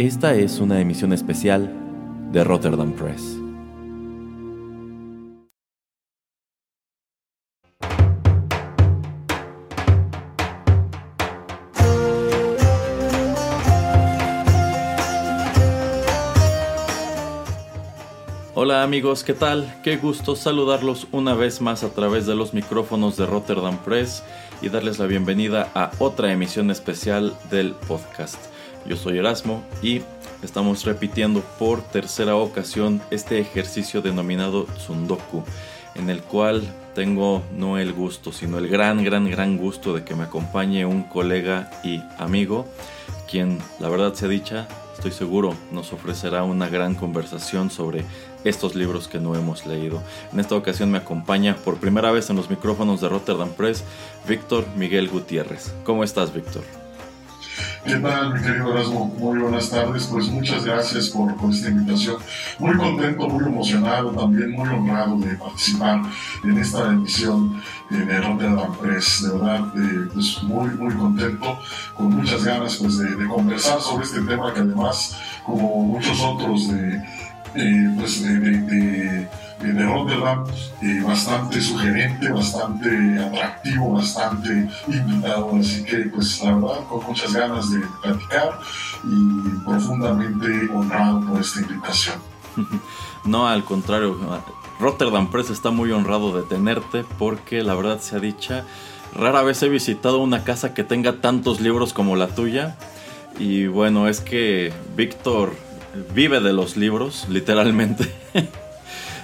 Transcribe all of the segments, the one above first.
Esta es una emisión especial de Rotterdam Press. Hola amigos, ¿qué tal? Qué gusto saludarlos una vez más a través de los micrófonos de Rotterdam Press y darles la bienvenida a otra emisión especial del podcast. Yo soy Erasmo y estamos repitiendo por tercera ocasión este ejercicio denominado Tsundoku, en el cual tengo no el gusto, sino el gran, gran, gran gusto de que me acompañe un colega y amigo, quien, la verdad se dicha, estoy seguro, nos ofrecerá una gran conversación sobre estos libros que no hemos leído. En esta ocasión me acompaña por primera vez en los micrófonos de Rotterdam Press Víctor Miguel Gutiérrez. ¿Cómo estás, Víctor? ¿Qué tal, mi querido Erasmo? Muy buenas tardes. Pues muchas gracias por, esta invitación. Muy contento, muy emocionado, también muy honrado de participar en esta emisión de Rotterdam Press. De verdad, eh, pues muy, muy contento, con muchas ganas pues, de, conversar sobre este tema que además, como muchos otros de, eh, pues, de Rotterdam, eh, bastante sugerente, bastante atractivo, bastante invitado. Así que, pues la verdad, con muchas ganas de platicar y profundamente honrado por esta invitación. No, al contrario, Rotterdam Press está muy honrado de tenerte porque la verdad se ha dicha, rara vez he visitado una casa que tenga tantos libros como la tuya. Y bueno, es que Víctor vive de los libros, literalmente.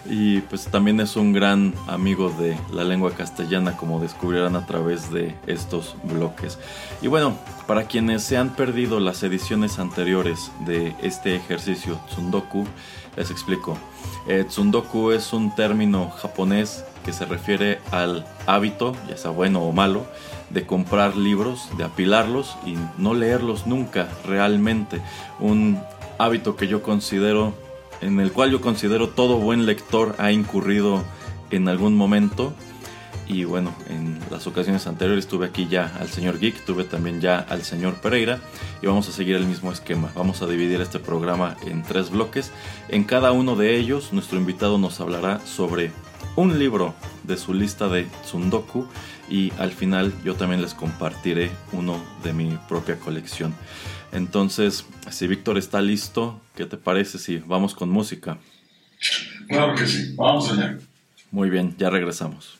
y pues también es un gran amigo de la lengua castellana como descubrirán a través de estos bloques. Y bueno, para quienes se han perdido las ediciones anteriores de este ejercicio Tsundoku, les explico. Eh, tsundoku es un término japonés que se refiere al hábito, ya sea bueno o malo, de comprar libros, de apilarlos y no leerlos nunca realmente. Un hábito que yo considero en el cual yo considero todo buen lector ha incurrido en algún momento. Y bueno, en las ocasiones anteriores tuve aquí ya al señor Geek, tuve también ya al señor Pereira y vamos a seguir el mismo esquema. Vamos a dividir este programa en tres bloques. En cada uno de ellos nuestro invitado nos hablará sobre un libro de su lista de Tsundoku y al final yo también les compartiré uno de mi propia colección. Entonces, si Víctor está listo, ¿qué te parece si vamos con música? Claro que sí, vamos allá. Muy bien, ya regresamos.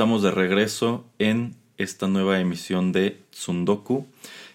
Estamos de regreso en esta nueva emisión de Tsundoku.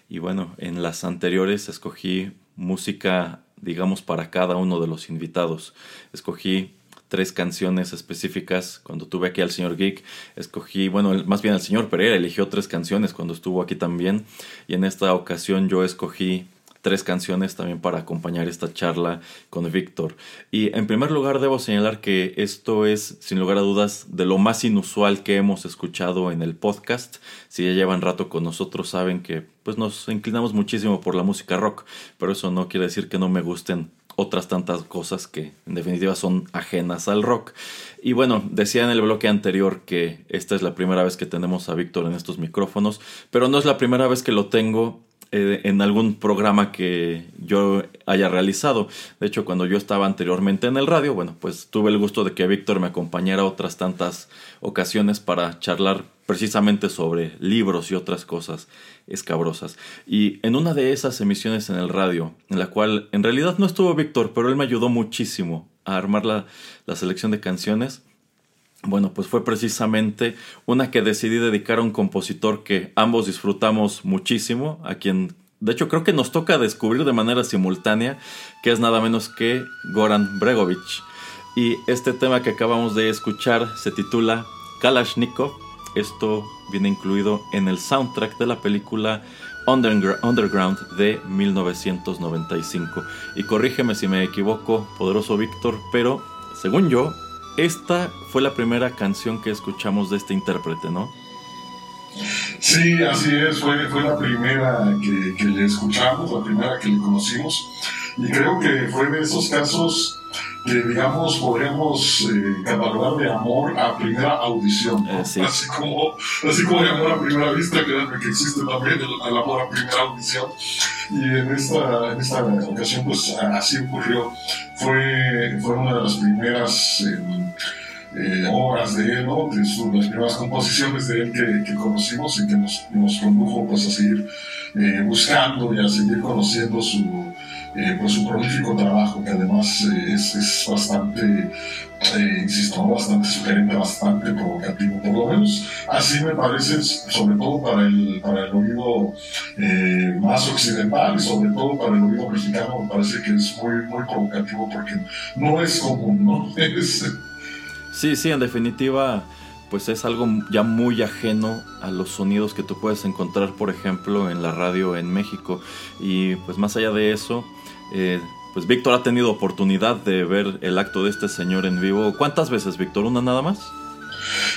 Y bueno, en las anteriores escogí música, digamos, para cada uno de los invitados. Escogí tres canciones específicas cuando tuve aquí al señor Geek. Escogí, bueno, más bien el señor Pereira eligió tres canciones cuando estuvo aquí también. Y en esta ocasión yo escogí tres canciones también para acompañar esta charla con Víctor. Y en primer lugar debo señalar que esto es, sin lugar a dudas, de lo más inusual que hemos escuchado en el podcast. Si ya llevan rato con nosotros saben que pues nos inclinamos muchísimo por la música rock, pero eso no quiere decir que no me gusten otras tantas cosas que en definitiva son ajenas al rock. Y bueno, decía en el bloque anterior que esta es la primera vez que tenemos a Víctor en estos micrófonos, pero no es la primera vez que lo tengo eh, en algún programa que yo haya realizado. De hecho, cuando yo estaba anteriormente en el radio, bueno, pues tuve el gusto de que Víctor me acompañara otras tantas ocasiones para charlar precisamente sobre libros y otras cosas escabrosas. Y en una de esas emisiones en el radio, en la cual en realidad no estuvo Víctor, pero él me ayudó muchísimo a armar la, la selección de canciones, bueno, pues fue precisamente una que decidí dedicar a un compositor que ambos disfrutamos muchísimo, a quien de hecho creo que nos toca descubrir de manera simultánea, que es nada menos que Goran Bregovic. Y este tema que acabamos de escuchar se titula Kalashnikov. Esto viene incluido en el soundtrack de la película Undergr- Underground de 1995. Y corrígeme si me equivoco, poderoso Víctor, pero según yo, esta fue la primera canción que escuchamos de este intérprete, ¿no? Sí, así es, fue, la primera que, que le escuchamos, la primera que le conocimos, y creo que fue de esos casos que, digamos, podríamos eh, catalogar de amor a primera audición, ¿no? Eh, sí. así, como, así como de amor a primera vista, créanme que existe también el, el amor a primera audición, y en esta, en esta ocasión, pues así ocurrió, fue, fue una de las primeras... eh, eh, obras de él, ¿no? de su- las primeras composiciones de él que, que conocimos y que nos, nos condujo pues, a seguir eh, buscando y a seguir conociendo su, eh, pues, su prolífico trabajo, que además eh, es, es bastante, eh, insisto, bastante sugerente, bastante provocativo, por lo menos así me parece, sobre todo para el, para el oído eh, más occidental y sobre todo para el oído mexicano, me parece que es muy, muy provocativo porque no es común, ¿no? Es, Sí, sí, en definitiva, pues es algo ya muy ajeno a los sonidos que tú puedes encontrar, por ejemplo, en la radio en México. Y pues más allá de eso, eh, pues Víctor ha tenido oportunidad de ver el acto de este señor en vivo. ¿Cuántas veces, Víctor? ¿Una nada más?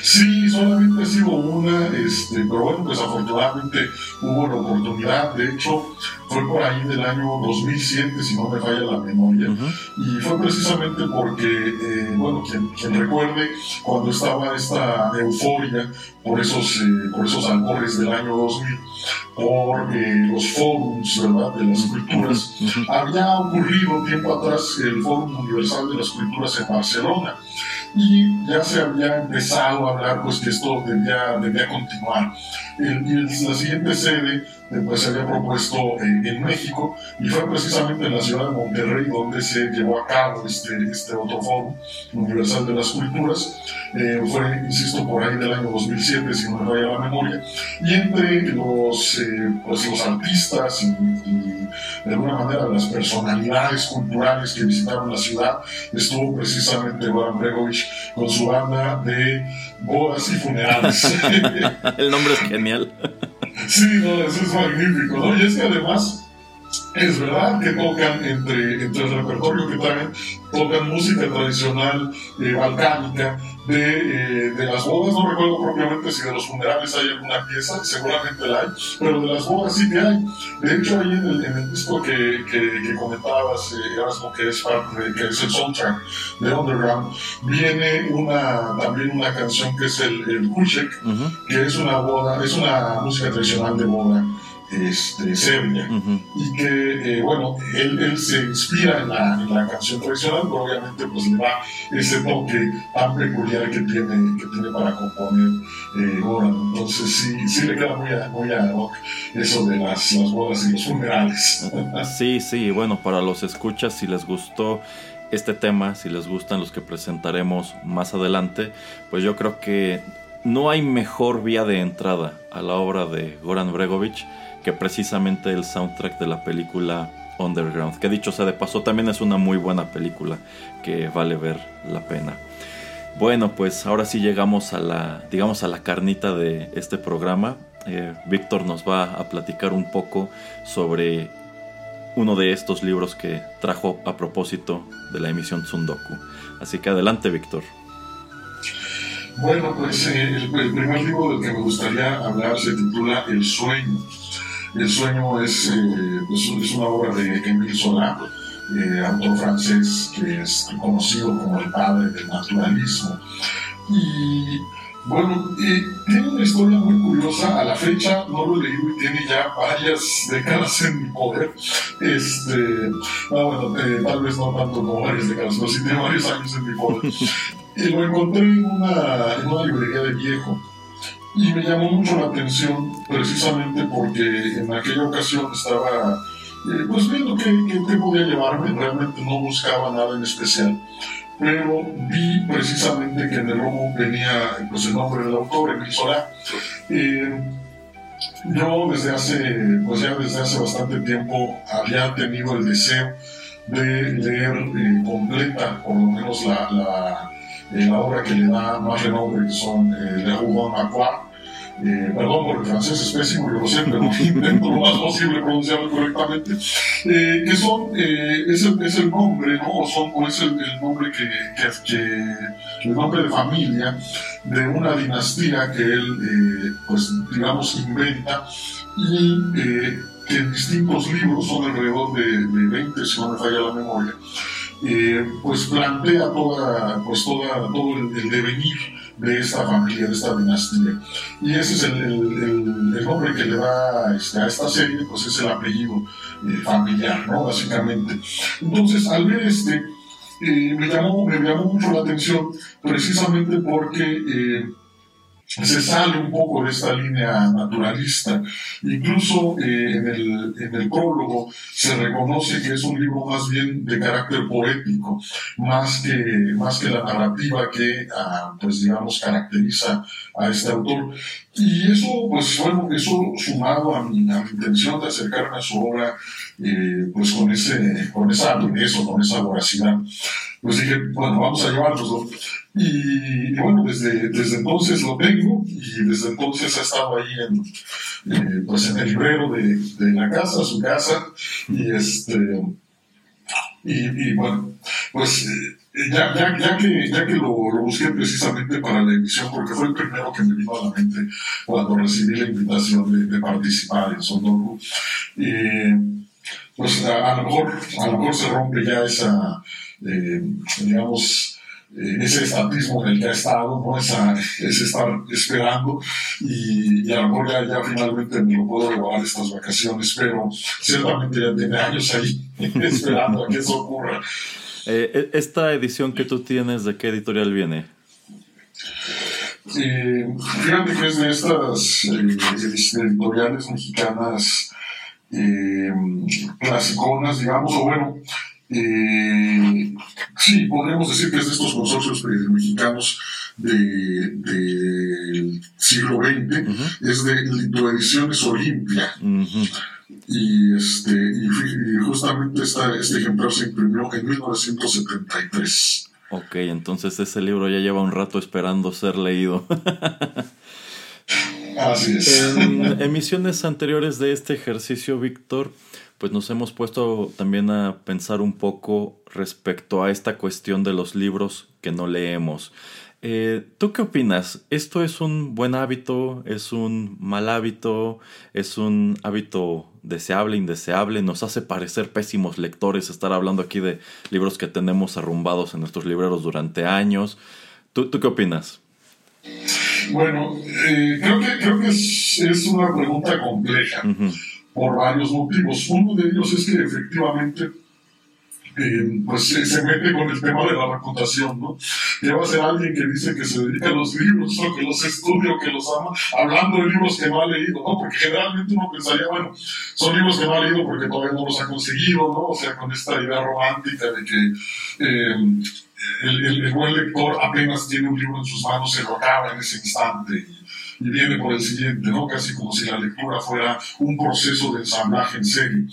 Sí, solamente ha sido una, este, pero bueno, pues afortunadamente hubo la oportunidad. De hecho, fue por ahí del año 2007, si no me falla la memoria. Y fue precisamente porque, eh, bueno, quien, quien recuerde cuando estaba esta euforia por esos, eh, por esos albores del año 2000, por eh, los forums, ¿verdad?, de las culturas. Había ocurrido tiempo atrás el Fórum Universal de las Culturas en Barcelona y ya se había empezado a hablar pues que esto debía, debía continuar. Y la siguiente sede pues, se había propuesto eh, en México y fue precisamente en la ciudad de Monterrey donde se llevó a cabo este, este otro Fórum Universal de las Culturas. Eh, fue, insisto, por ahí del año 2007, si no me falla la memoria. Y entre los, eh, pues, los artistas y, y de alguna manera las personalidades culturales que visitaron la ciudad estuvo precisamente Goran Bregovic con su banda de bodas y funerales. El nombre es genial. Sí, no, eso es magnífico, ¿no? Y es que además es verdad que tocan entre, entre el repertorio que traen, tocan música tradicional eh, balcánica, de, eh, de, las bodas, no recuerdo propiamente si de los funerales hay alguna pieza, seguramente la hay, pero de las bodas sí que hay. De hecho, ahí en el, en el disco que, que, que comentabas, eh, Erasmo, que es parte de, que es el soundtrack de Underground, viene una, también una canción que es el, el Kuchek, que es una boda, es una música tradicional de boda este, Serbia, y que, eh, bueno, él, él, se inspira en la, en la, canción tradicional, pero obviamente pues le da ese toque tan peculiar que tiene, que tiene para componer eh, Goran. Entonces sí, sí le queda muy a, muy a rock eso de las, las bodas y los funerales. Sí, sí, bueno, para los escuchas, si les gustó este tema, si les gustan los que presentaremos más adelante, pues yo creo que no hay mejor vía de entrada a la obra de Goran Bregovic que precisamente el soundtrack de la película Underground, que dicho sea de paso también es una muy buena película que vale ver la pena. Bueno, pues ahora sí llegamos a la, digamos, a la carnita de este programa. Eh, Víctor nos va a platicar un poco sobre uno de estos libros que trajo a propósito de la emisión Tsundoku. Así que adelante, Víctor. Bueno, pues eh, el, el, primer libro del que me gustaría hablar se titula El sueño. El sueño es, eh, pues, es una obra de Emile Zola, eh, autor francés que es conocido como el padre del naturalismo. Y bueno, eh, tiene una historia muy curiosa. A la fecha no lo he leído y tiene ya varias décadas en mi poder. Este, bueno, tal vez no tanto como varias décadas, pero sí tiene varios años en mi poder. y lo encontré en una, en una librería de viejo y me llamó mucho la atención precisamente porque en aquella ocasión estaba eh, pues viendo qué, qué, podía llevarme, realmente no buscaba nada en especial, pero vi precisamente que en el logo venía pues, el nombre del autor, Emil Solá. Eh, yo desde hace, pues ya desde hace bastante tiempo había tenido el deseo de leer eh, completa, por lo menos la la obra que le da más renombre, que son eh, de Rougon. Eh, perdón por el francés es pésimo, yo lo sé, pero intento lo más posible pronunciarlo correctamente, eh, que son, eh, es, el, es, el, nombre, ¿no? O, son, o es el, el nombre que, que, que, el nombre de familia de una dinastía que él, eh, pues, digamos, inventa y que en distintos libros, son alrededor de, de 20, si no me falla la memoria, eh, pues plantea toda, pues toda, todo el, el, devenir de esta familia, de esta dinastía. Y ese es el, el, el nombre que le da este, a esta serie, pues es el apellido eh, familiar, ¿no? Básicamente. Entonces, al ver este, eh, me, llamó, me llamó mucho la atención precisamente porque eh, se sale un poco de esta línea naturalista. Incluso eh, en, el, en el prólogo se reconoce que es un libro más bien de carácter poético, más que, más que la narrativa que, ah, pues digamos, caracteriza a este autor. Y eso, pues bueno, eso sumado a mi, a mi intención de acercarme a su obra, eh, pues con, ese, con esa con esa voracidad, pues dije, bueno, vamos a llevárnoslo. Y, bueno, desde, desde entonces lo tengo y desde entonces ha estado ahí en, eh, pues en el librero de, de, la casa, su casa, y este, y, y bueno, pues eh, ya, ya, ya, que, ya que lo, lo, busqué precisamente para la emisión, porque fue el primero que me vino a la mente cuando recibí la invitación de, de participar en Sondoku, eh, pues a, a, lo mejor, a lo se rompe ya esa, eh, digamos, ese estatismo en el que ha estado, ¿no? Esa, ese estar esperando y, y, a lo mejor ya, ya finalmente me lo puedo regalar estas vacaciones, pero ciertamente ya tiene años ahí esperando a que eso ocurra. Eh, ¿Esta edición que tú tienes, de qué editorial viene? Eh, fíjate que es de estas eh, editoriales mexicanas eh, clasiconas, digamos, o bueno, eh, sí, podríamos decir que es de estos consorcios eh, mexicanos del de siglo XX, uh -huh. es de Litoediciones Olimpia. Uh -huh. Y, este, y, y justamente esta, este ejemplar se imprimió en 1973. Ok, entonces ese libro ya lleva un rato esperando ser leído. Así es. En emisiones anteriores de este ejercicio, Víctor, pues nos hemos puesto también a pensar un poco respecto a esta cuestión de los libros que no leemos. Eh, ¿Tú qué opinas? ¿Esto es un buen hábito? ¿Es un mal hábito? ¿Es un hábito deseable, indeseable? ¿Nos hace parecer pésimos lectores estar hablando aquí de libros que tenemos arrumbados en nuestros libreros durante años? ¿Tú, tú qué opinas? Bueno, eh, creo que, creo que es, una pregunta compleja por varios motivos. Uno de ellos es que efectivamente eh, pues se, mete con el tema de la reputación, ¿no? Que a ser alguien que dice que se dedica a los libros, o que los estudia, o que los ama, hablando de libros que no ha leído, ¿no? Porque generalmente uno pensaría, bueno, son libros que no ha leído porque todavía no los ha conseguido, ¿no? O sea, con esta idea romántica de que eh, el, el, buen lector apenas tiene un libro en sus manos, se lo acaba en ese instante y viene por el siguiente, ¿no? Casi como si la lectura fuera un proceso de ensamblaje en serie.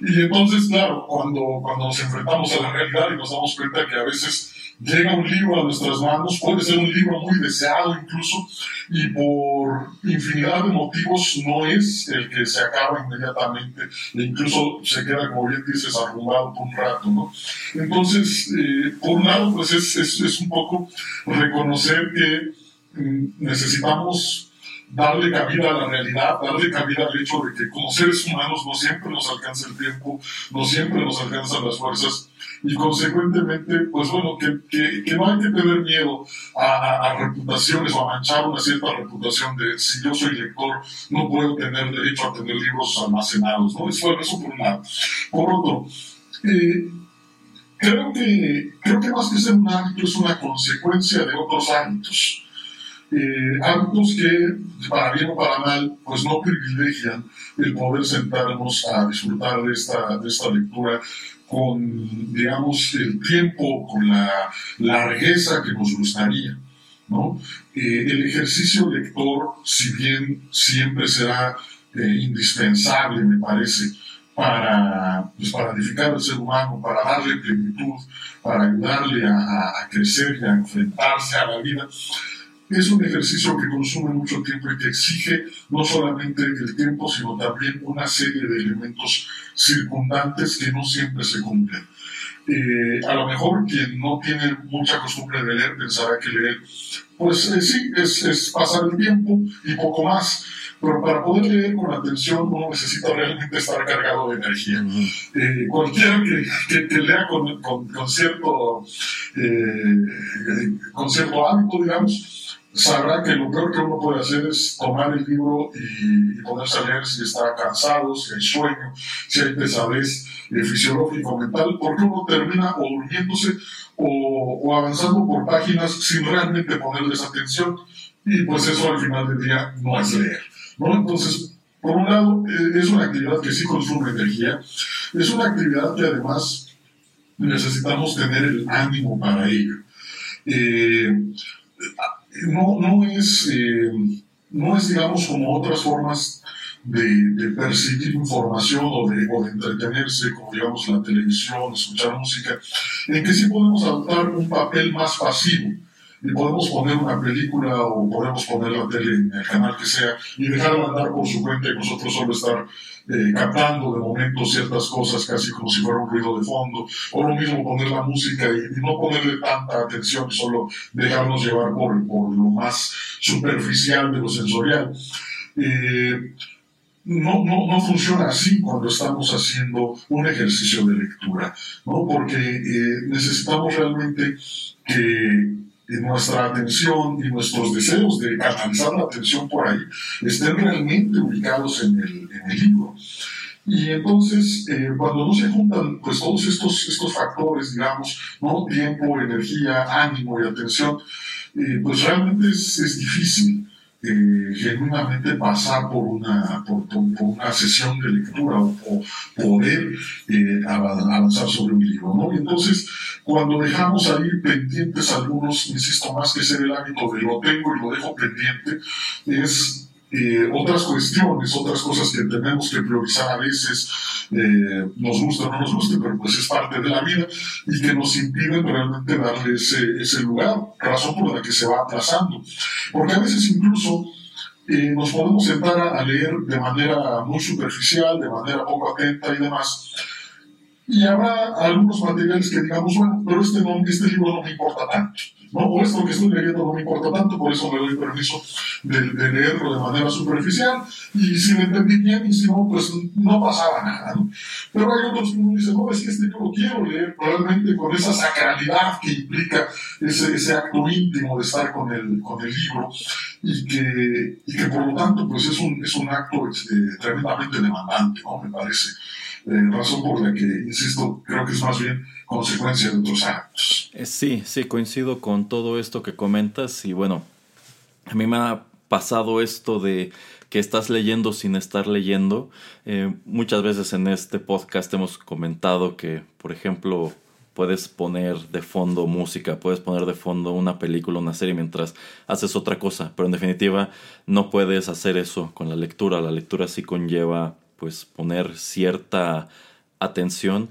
Y entonces, claro, cuando, cuando nos enfrentamos a la realidad y nos damos cuenta que a veces llega un libro a nuestras manos, puede ser un libro muy deseado incluso, y por infinidad de motivos no es el que se acaba inmediatamente, e incluso se queda, como bien dices, arrumbado por un rato, ¿no? Entonces, eh, por un lado, pues es, es, es un poco reconocer que necesitamos darle cabida a la realidad, darle cabida al hecho de que como seres humanos no siempre nos alcanza el tiempo, no siempre nos alcanzan las fuerzas y consecuentemente, pues bueno, que, que, no hay que tener miedo a, reputaciones o a manchar una cierta reputación de si yo soy lector, no puedo tener derecho a tener libros almacenados, ¿no? Eso, eso por un lado. Por otro, eh, creo, que, creo que más que ser un hábito es una consecuencia de otros hábitos eh, que, para bien o para mal, pues no privilegian el poder sentarnos a disfrutar de esta, de esta lectura con, digamos, el tiempo, con la largueza que nos gustaría. ¿no? Eh, el ejercicio lector, si bien siempre será eh, indispensable, me parece, para, pues, para edificar al ser humano, para darle plenitud, para ayudarle a, a crecer y a enfrentarse a la vida, es un ejercicio que consume mucho tiempo y que exige no solamente el tiempo, sino también una serie de elementos circundantes que no siempre se cumplen. Eh, a lo mejor quien no tiene mucha costumbre de leer pensará que leer, pues eh, sí, es, pasar el tiempo y poco más. Pero para poder leer con atención uno necesita realmente estar cargado de energía. Eh, cualquiera que, que, lea con, con, cierto, con cierto hábito, digamos, sabrá que lo peor que uno puede hacer es tomar el libro y, ponerse a leer si está cansado, si hay sueño, si hay pesadez eh, fisiológico mental, porque uno termina o durmiéndose o, avanzando por páginas sin realmente ponerles atención y pues eso al final del día no es leer. ¿No? Entonces, por un lado, eh, es una actividad que sí consume energía, es una actividad que además necesitamos tener el ánimo para ello. Eh, no, no, es, eh, no es, digamos, como otras formas de, percibir información o de, o de, entretenerse, como digamos la televisión, escuchar música, en que sí podemos adoptar un papel más pasivo y podemos poner una película o podemos poner la tele en el canal que sea y dejarla andar por su cuenta y nosotros solo estar eh, captando de momento ciertas cosas casi como si fuera un ruido de fondo, o lo mismo poner la música y, no ponerle tanta atención, solo dejarnos llevar por, por lo más superficial de lo sensorial. Eh, no, no, no, funciona así cuando estamos haciendo un ejercicio de lectura, ¿no? porque eh, necesitamos realmente que y nuestra atención y nuestros deseos de canalizar la atención por ahí estén realmente ubicados en el, en el libro. Y entonces, eh, cuando no se juntan pues, todos estos, estos factores, digamos, ¿no? tiempo, energía, ánimo y atención, eh, pues realmente es, es difícil eh, genuinamente pasar por una, por, una sesión de lectura o, poder eh, avanzar sobre un libro. ¿no? Y entonces, cuando dejamos ahí pendientes algunos, insisto, más que ser el hábito de lo tengo y lo dejo pendiente, es eh, otras cuestiones, otras cosas que tenemos que priorizar a veces, eh, nos gusta o no nos guste, pero pues es parte de la vida y que nos impiden realmente darle ese, ese lugar, razón por la que se va atrasando. Porque a veces incluso eh, nos podemos sentar a, leer de manera muy superficial, de manera poco atenta y demás. Y habrá algunos materiales que digamos, bueno, pero este, no, este libro no me importa tanto. ¿no? O esto que estoy leyendo no me importa tanto, por eso me doy permiso de, leerlo de manera superficial, y si lo entendí bien, y si no, pues no pasaba nada. ¿no? Pero hay otros que uno dice, no, es que este lo quiero leer realmente con esa sacralidad que implica ese, ese acto íntimo de estar con el, con el libro, y que, y que por lo tanto pues es un, es un acto este, tremendamente demandante, ¿no? me parece. Eh, razón por la que, insisto, creo que es más bien consecuencia de otros actos. Eh, sí, sí, coincido con todo esto que comentas y bueno, a mí me ha pasado esto de que estás leyendo sin estar leyendo. Eh, muchas veces en este podcast hemos comentado que, por ejemplo, puedes poner de fondo música, puedes poner de fondo una película, una serie mientras haces otra cosa, pero en definitiva no puedes hacer eso con la lectura. La lectura sí conlleva pues poner cierta atención.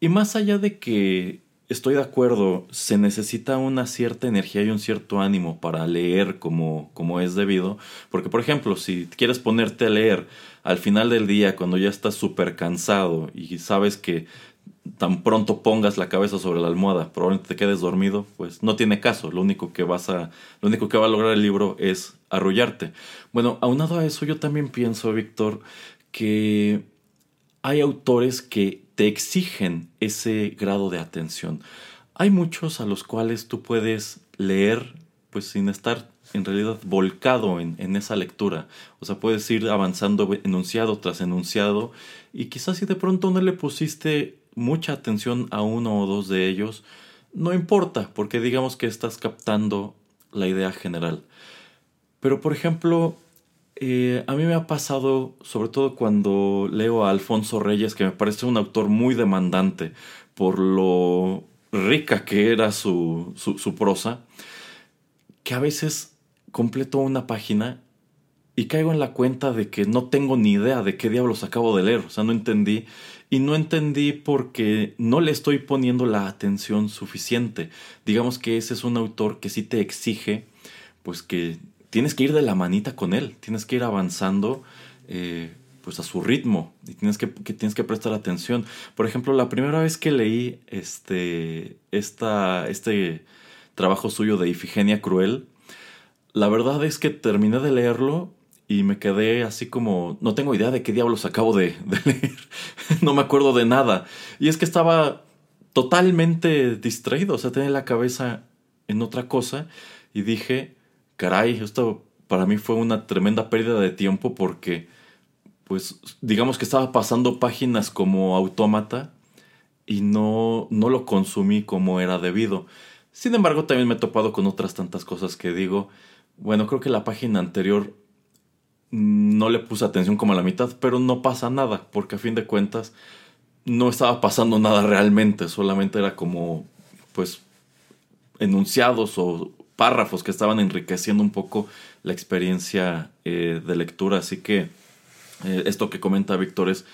Y más allá de que estoy de acuerdo, se necesita una cierta energía y un cierto ánimo para leer como, como es debido. Porque, por ejemplo, si quieres ponerte a leer al final del día, cuando ya estás súper cansado y sabes que tan pronto pongas la cabeza sobre la almohada, probablemente te quedes dormido, pues no tiene caso. Lo único que vas a, lo único que va a lograr el libro es arrullarte. Bueno, aunado a eso, yo también pienso, Víctor, que hay autores que te exigen ese grado de atención. Hay muchos a los cuales tú puedes leer pues sin estar en realidad volcado en, en, esa lectura. O sea, puedes ir avanzando enunciado tras enunciado y quizás si de pronto no le pusiste mucha atención a uno o dos de ellos, no importa, porque digamos que estás captando la idea general. Pero por ejemplo, eh, a mí me ha pasado, sobre todo cuando leo a Alfonso Reyes, que me parece un autor muy demandante por lo rica que era su, su, prosa, que a veces completo una página y caigo en la cuenta de que no tengo ni idea de qué diablos acabo de leer, o sea, no entendí. Y no entendí porque no le estoy poniendo la atención suficiente. Digamos que ese es un autor que sí te exige, pues que tienes que ir de la manita con él, tienes que ir avanzando eh, pues a su ritmo y tienes que, tienes que prestar atención. Por ejemplo, la primera vez que leí este, esta, este trabajo suyo de Ifigenia Cruel, la verdad es que terminé de leerlo y me quedé así como, no tengo idea de qué diablos acabo de, de leer, no me acuerdo de nada. Y es que estaba totalmente distraído, o sea, tenía la cabeza en otra cosa y dije, caray, esto para mí fue una tremenda pérdida de tiempo porque, pues, digamos que estaba pasando páginas como autómata y no, no lo consumí como era debido. Sin embargo, también me he topado con otras tantas cosas que digo, bueno, creo que la página anterior no le puse atención como a la mitad, pero no pasa nada, porque a fin de cuentas no estaba pasando nada realmente, solamente era como, pues, enunciados o párrafos que estaban enriqueciendo un poco la experiencia eh, de lectura. Así que eh, esto que comenta Víctor es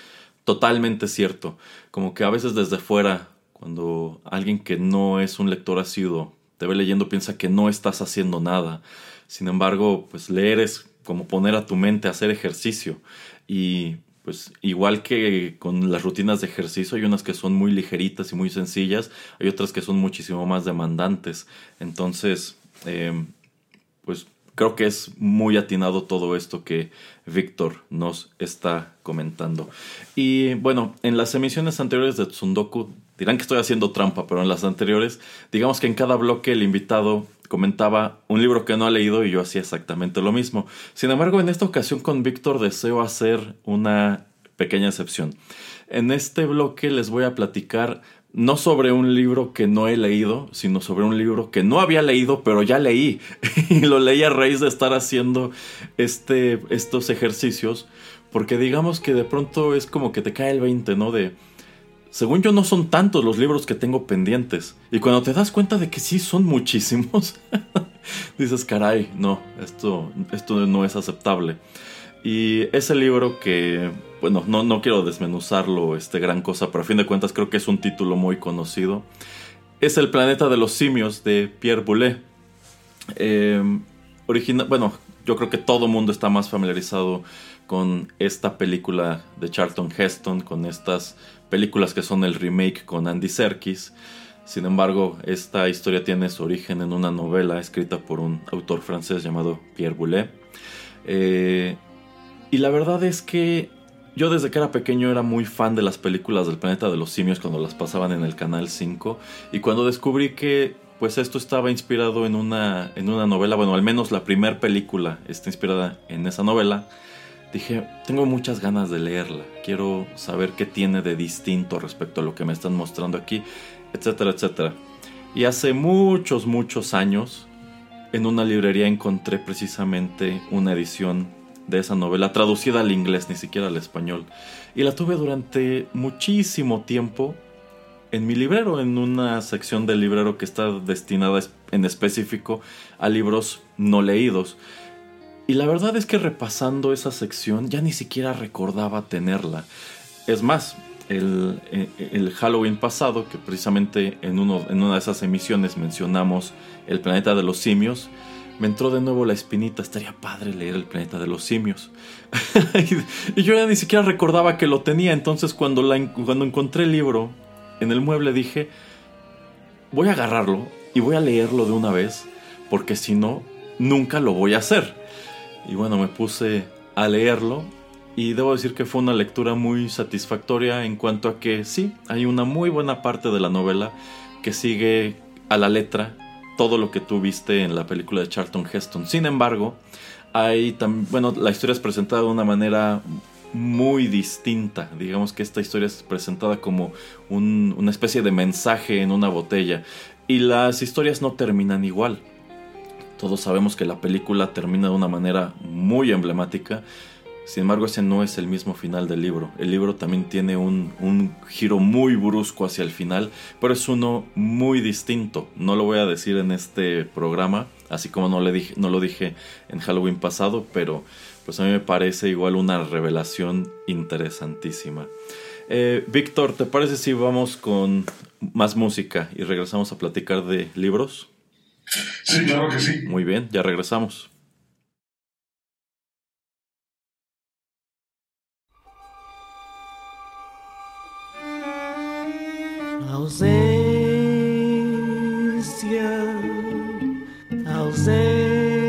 totalmente cierto. Como que a veces desde fuera, cuando alguien que no es un lector asiduo te ve leyendo, piensa que no estás haciendo nada. Sin embargo, pues leer es como poner a tu mente a hacer ejercicio. Y pues igual que con las rutinas de ejercicio, hay unas que son muy ligeritas y muy sencillas, hay otras que son muchísimo más demandantes. Entonces, eh, pues creo que es muy atinado todo esto que Víctor nos está comentando. Y bueno, en las emisiones anteriores de Tsundoku, dirán que estoy haciendo trampa, pero en las anteriores, digamos que en cada bloque el invitado comentaba un libro que no ha leído y yo hacía exactamente lo mismo. Sin embargo, en esta ocasión con Víctor deseo hacer una pequeña excepción. En este bloque les voy a platicar no sobre un libro que no he leído, sino sobre un libro que no había leído, pero ya leí. y lo leí a raíz de estar haciendo este, estos ejercicios, porque digamos que de pronto es como que te cae el 20, ¿no? De, según yo no son tantos los libros que tengo pendientes. Y cuando te das cuenta de que sí son muchísimos, dices, caray, no, esto, esto no es aceptable. Y ese libro que bueno, no, no quiero desmenuzarlo, este gran cosa, pero a fin de cuentas creo que es un título muy conocido. Es El planeta de los simios de Pierre Boulet. Eh, bueno, yo creo que todo mundo está más familiarizado con esta película de Charlton Heston, con estas películas que son el remake con Andy Serkis. Sin embargo, esta historia tiene su origen en una novela escrita por un autor francés llamado Pierre Boulet. Eh, y la verdad es que yo desde que era pequeño era muy fan de las películas del planeta de los simios cuando las pasaban en el canal 5 y cuando descubrí que pues esto estaba inspirado en una, en una novela, bueno, al menos la primera película está inspirada en esa novela, dije, tengo muchas ganas de leerla, quiero saber qué tiene de distinto respecto a lo que me están mostrando aquí etcétera, etcétera. Y hace muchos, muchos años, en una librería encontré precisamente una edición de esa novela, traducida al inglés, ni siquiera al español. Y la tuve durante muchísimo tiempo en mi librero, en una sección del librero que está destinada en específico a libros no leídos. Y la verdad es que repasando esa sección ya ni siquiera recordaba tenerla. Es más, eh, el, Halloween pasado, que precisamente en, uno, en una de esas emisiones mencionamos el planeta de los simios, me entró de nuevo la espinita, estaría padre leer el planeta de los simios. y, yo ya ni siquiera recordaba que lo tenía, entonces cuando, cuando encontré el libro en el mueble dije, voy a agarrarlo y voy a leerlo de una vez, porque si no, nunca lo voy a hacer. Y bueno, me puse a leerlo y debo decir que fue una lectura muy satisfactoria en cuanto a que sí, hay una muy buena parte de la novela que sigue a la letra todo lo que tú viste en la película de Charlton Heston. Sin embargo, hay bueno, la historia es presentada de una manera muy distinta. Digamos que esta historia es presentada como una especie de mensaje en una botella. Y las historias no terminan igual. Todos sabemos que la película termina de una manera muy emblemática sin embargo, ese no es el mismo final del libro. El libro también tiene un, giro muy brusco hacia el final, pero es uno muy distinto. No lo voy a decir en este programa, así como no, le dije, no lo dije en Halloween pasado, pero pues a mí me parece igual una revelación interesantísima. Eh, Víctor, ¿te parece si vamos con más música y regresamos a platicar de libros? Sí, claro que sí. Muy bien, ya regresamos. Ausência, ausência.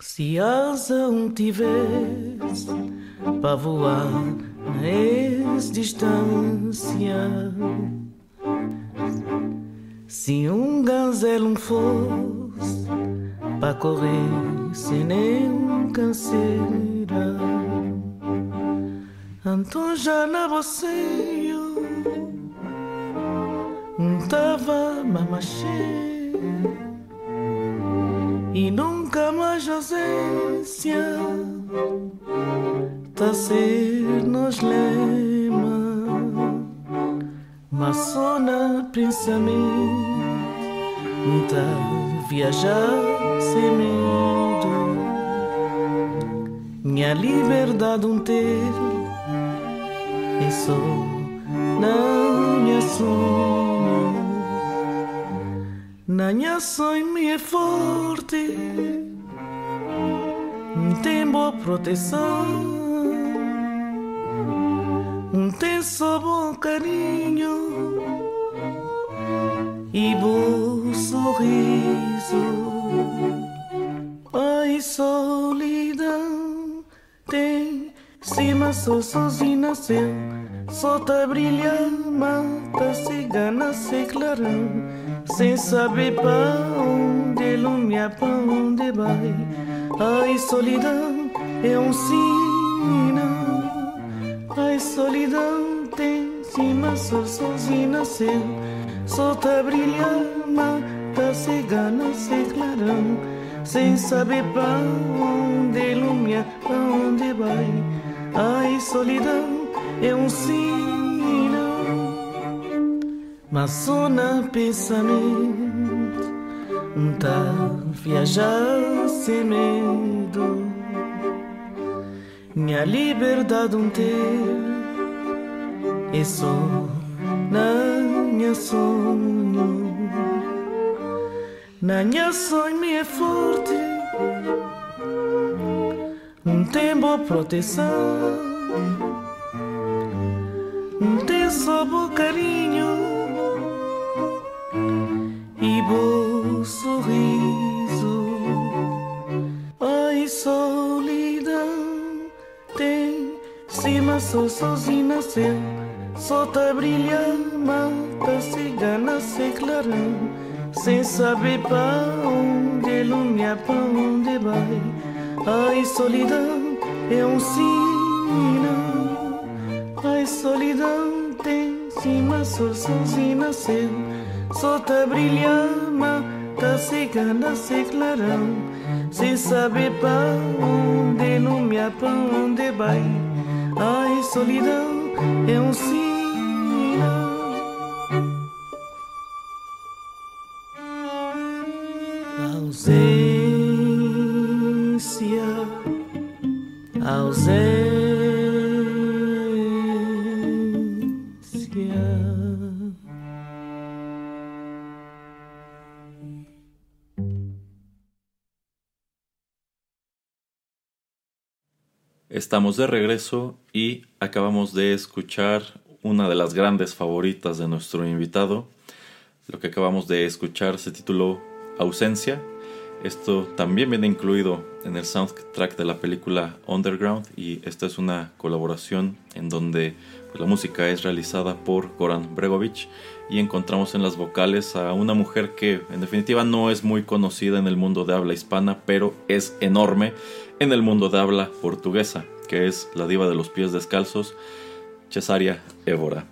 Se asa um tivesse para voar na distância, se um gazelo fosse para correr sem nenhum canseira. Então já na você tava mamaché e nunca mais ausência tá ser nos lema mas só na pensamento tá viajar sem medo. Minha liberdade um ter eso Nanya sonho Nanya sonho me é forte Tem boa proteção. Tem só bom carinho. E bom sorriso Ai solidão tem Cima sou sozinho nasceu Sol tá brilhando, mata cigana se clarão Sem saber pra onde lumia, pra onde vai. Ai solidão é um sinal Ai solidão tem cima sou sozinho nasceu Sol tá brilhando, mata cigana se clarão Sem saber pra onde lumia, pra onde vai Ai, solidão é um sinal, mas só na pensamento tá viajar sem medo. Minha liberdade um ter é só na minha sonho. Na minha sonho me é forte, tem boa proteção, só bom carinho. E bom sorriso. Ai, solidão, tem cima, sou sozinho nasceu, só tá brilhando, mata cigana, sem clarão. Sem saber para onde ilumina, para onde vai Ai, solidão é um sino. Ai, solidão tem cima, sol, sol, céu. Solta tá brilhama, tá secando, se clarão. Se sabe pra onde, lume, pra onde vai. Ai, solidão é um sino. Estamos de regreso y acabamos de escuchar una de las grandes favoritas de nuestro invitado. Lo que acabamos de escuchar se tituló Ausencia esto también viene incluido en el soundtrack de la película Underground y esta es una colaboración en donde pues, la música es realizada por Goran Bregovic y encontramos en las vocales a una mujer que en definitiva no es muy conocida en el mundo de habla hispana, pero es enorme en el mundo de habla portuguesa, que es la diva de los pies descalzos, Cesaria Évora.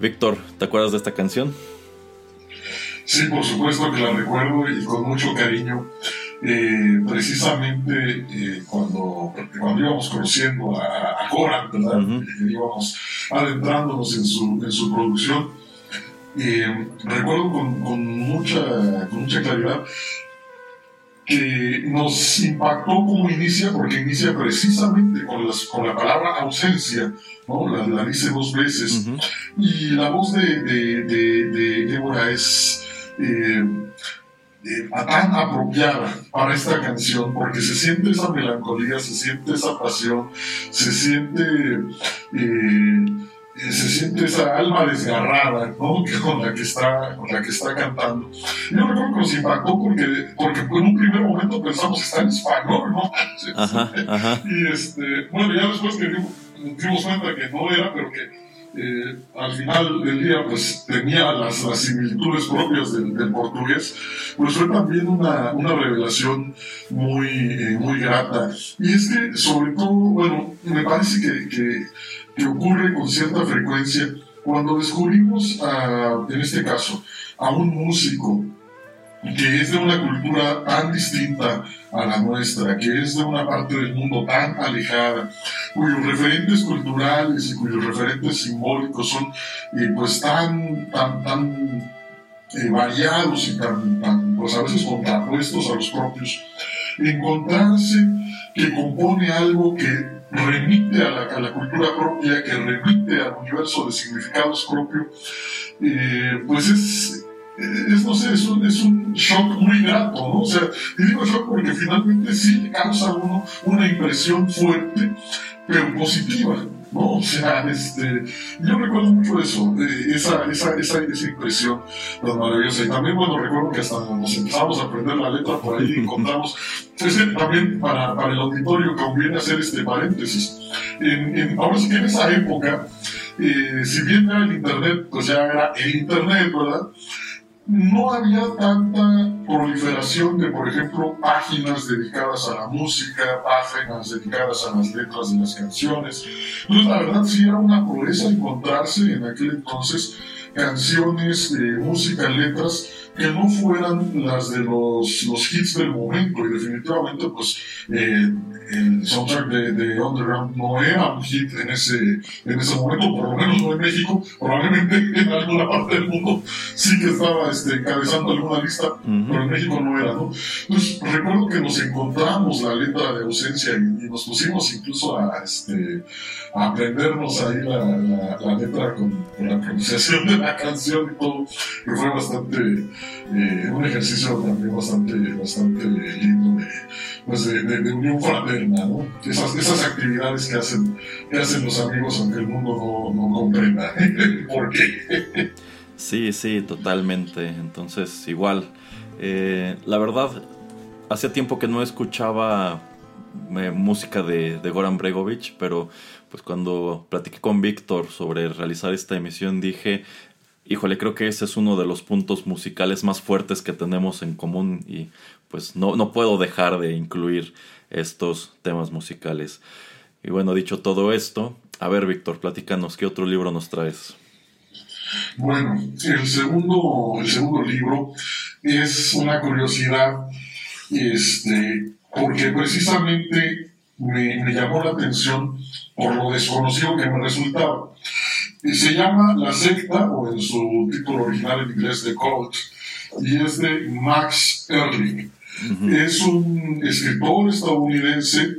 Víctor, ¿te acuerdas de esta canción? Sí, por supuesto que la recuerdo y con mucho cariño. Eh, precisamente eh, cuando, cuando íbamos conociendo a, a Cora, ¿verdad? íbamos adentrándonos en su, en su producción, eh, recuerdo con, con, mucha, con mucha claridad que nos impactó como inicia, porque inicia precisamente con, las, con la palabra ausencia, ¿no? la, la dice dos veces, y la voz de, de, de, de Débora es eh, eh, tan apropiada para esta canción, porque se siente esa melancolía, se siente esa pasión, se siente, eh, se siente esa alma desgarrada ¿no? con, la que está, con la que está cantando. Yo recuerdo que nos impactó porque, porque en un primer momento pensamos que está en español, ¿no? Y este, bueno, ya después que nos dimos cuenta que no era, pero que eh, al final del día pues tenía las, similitudes propias del, portugués, pues fue también una, una revelación muy, eh, muy grata. Y es que sobre todo, bueno, me parece que, que, que ocurre con cierta frecuencia cuando descubrimos, a, en este caso, a un músico que es de una cultura tan distinta a la nuestra, que es de una parte del mundo tan alejada, cuyos referentes culturales y cuyos referentes simbólicos son eh, pues tan, tan, tan eh, variados y tan, tan, pues a veces contrapuestos a los propios, encontrarse que compone algo que remite a la, a la, cultura propia, que remite al universo de significados propio, eh, pues es, es, no sé, es un, es un shock muy grato, ¿no? O sea, y digo shock porque finalmente sí causa uno una impresión fuerte, pero positiva, ¿no? O sea, este, yo recuerdo mucho eso, eh, esa, esa, esa, esa, impresión tan maravillosa. Y también, bueno, recuerdo que hasta nos empezamos a aprender la letra por ahí y encontramos, ese, también para, para el auditorio conviene hacer este paréntesis. En, en, ahora sí que en esa época, eh, si bien era el Internet, pues ya era el Internet, ¿verdad? No había tanta proliferación de, por ejemplo, páginas dedicadas a la música, páginas dedicadas a las letras de las canciones. Entonces, la verdad sí era una proeza encontrarse en aquel entonces canciones, de música, letras que no fueran las de los, los hits del momento y definitivamente pues eh, el soundtrack de, de, Underground no era un hit en ese, en ese momento, por lo menos no en México, probablemente en alguna parte del mundo sí que estaba este, encabezando alguna lista, pero en México no era, ¿no? Entonces recuerdo que nos encontramos la letra de ausencia y, nos pusimos incluso a, este, a aprendernos ahí la, la, letra con, la pronunciación de la canción y todo, que fue bastante, eh, un ejercicio también bastante, bastante lindo de, pues de, unión fraterna, ¿no? Esas, esas actividades que hacen, que hacen los amigos aunque el mundo no, no comprenda por qué. Sí, sí, totalmente. Entonces, igual, eh, la verdad, hacía tiempo que no escuchaba eh, música de, de, Goran Bregovic, pero pues cuando platiqué con Víctor sobre realizar esta emisión dije, híjole, creo que ese es uno de los puntos musicales más fuertes que tenemos en común y pues no, no puedo dejar de incluir estos temas musicales. Y bueno, dicho todo esto, a ver Víctor, platícanos, ¿qué otro libro nos traes? Bueno, el segundo, el segundo libro es una curiosidad, este, porque precisamente me, me llamó la atención por lo desconocido que me resultaba. Y se llama La secta, o en su título original en inglés, The Cult, y es de Max Erling. Es un escritor estadounidense.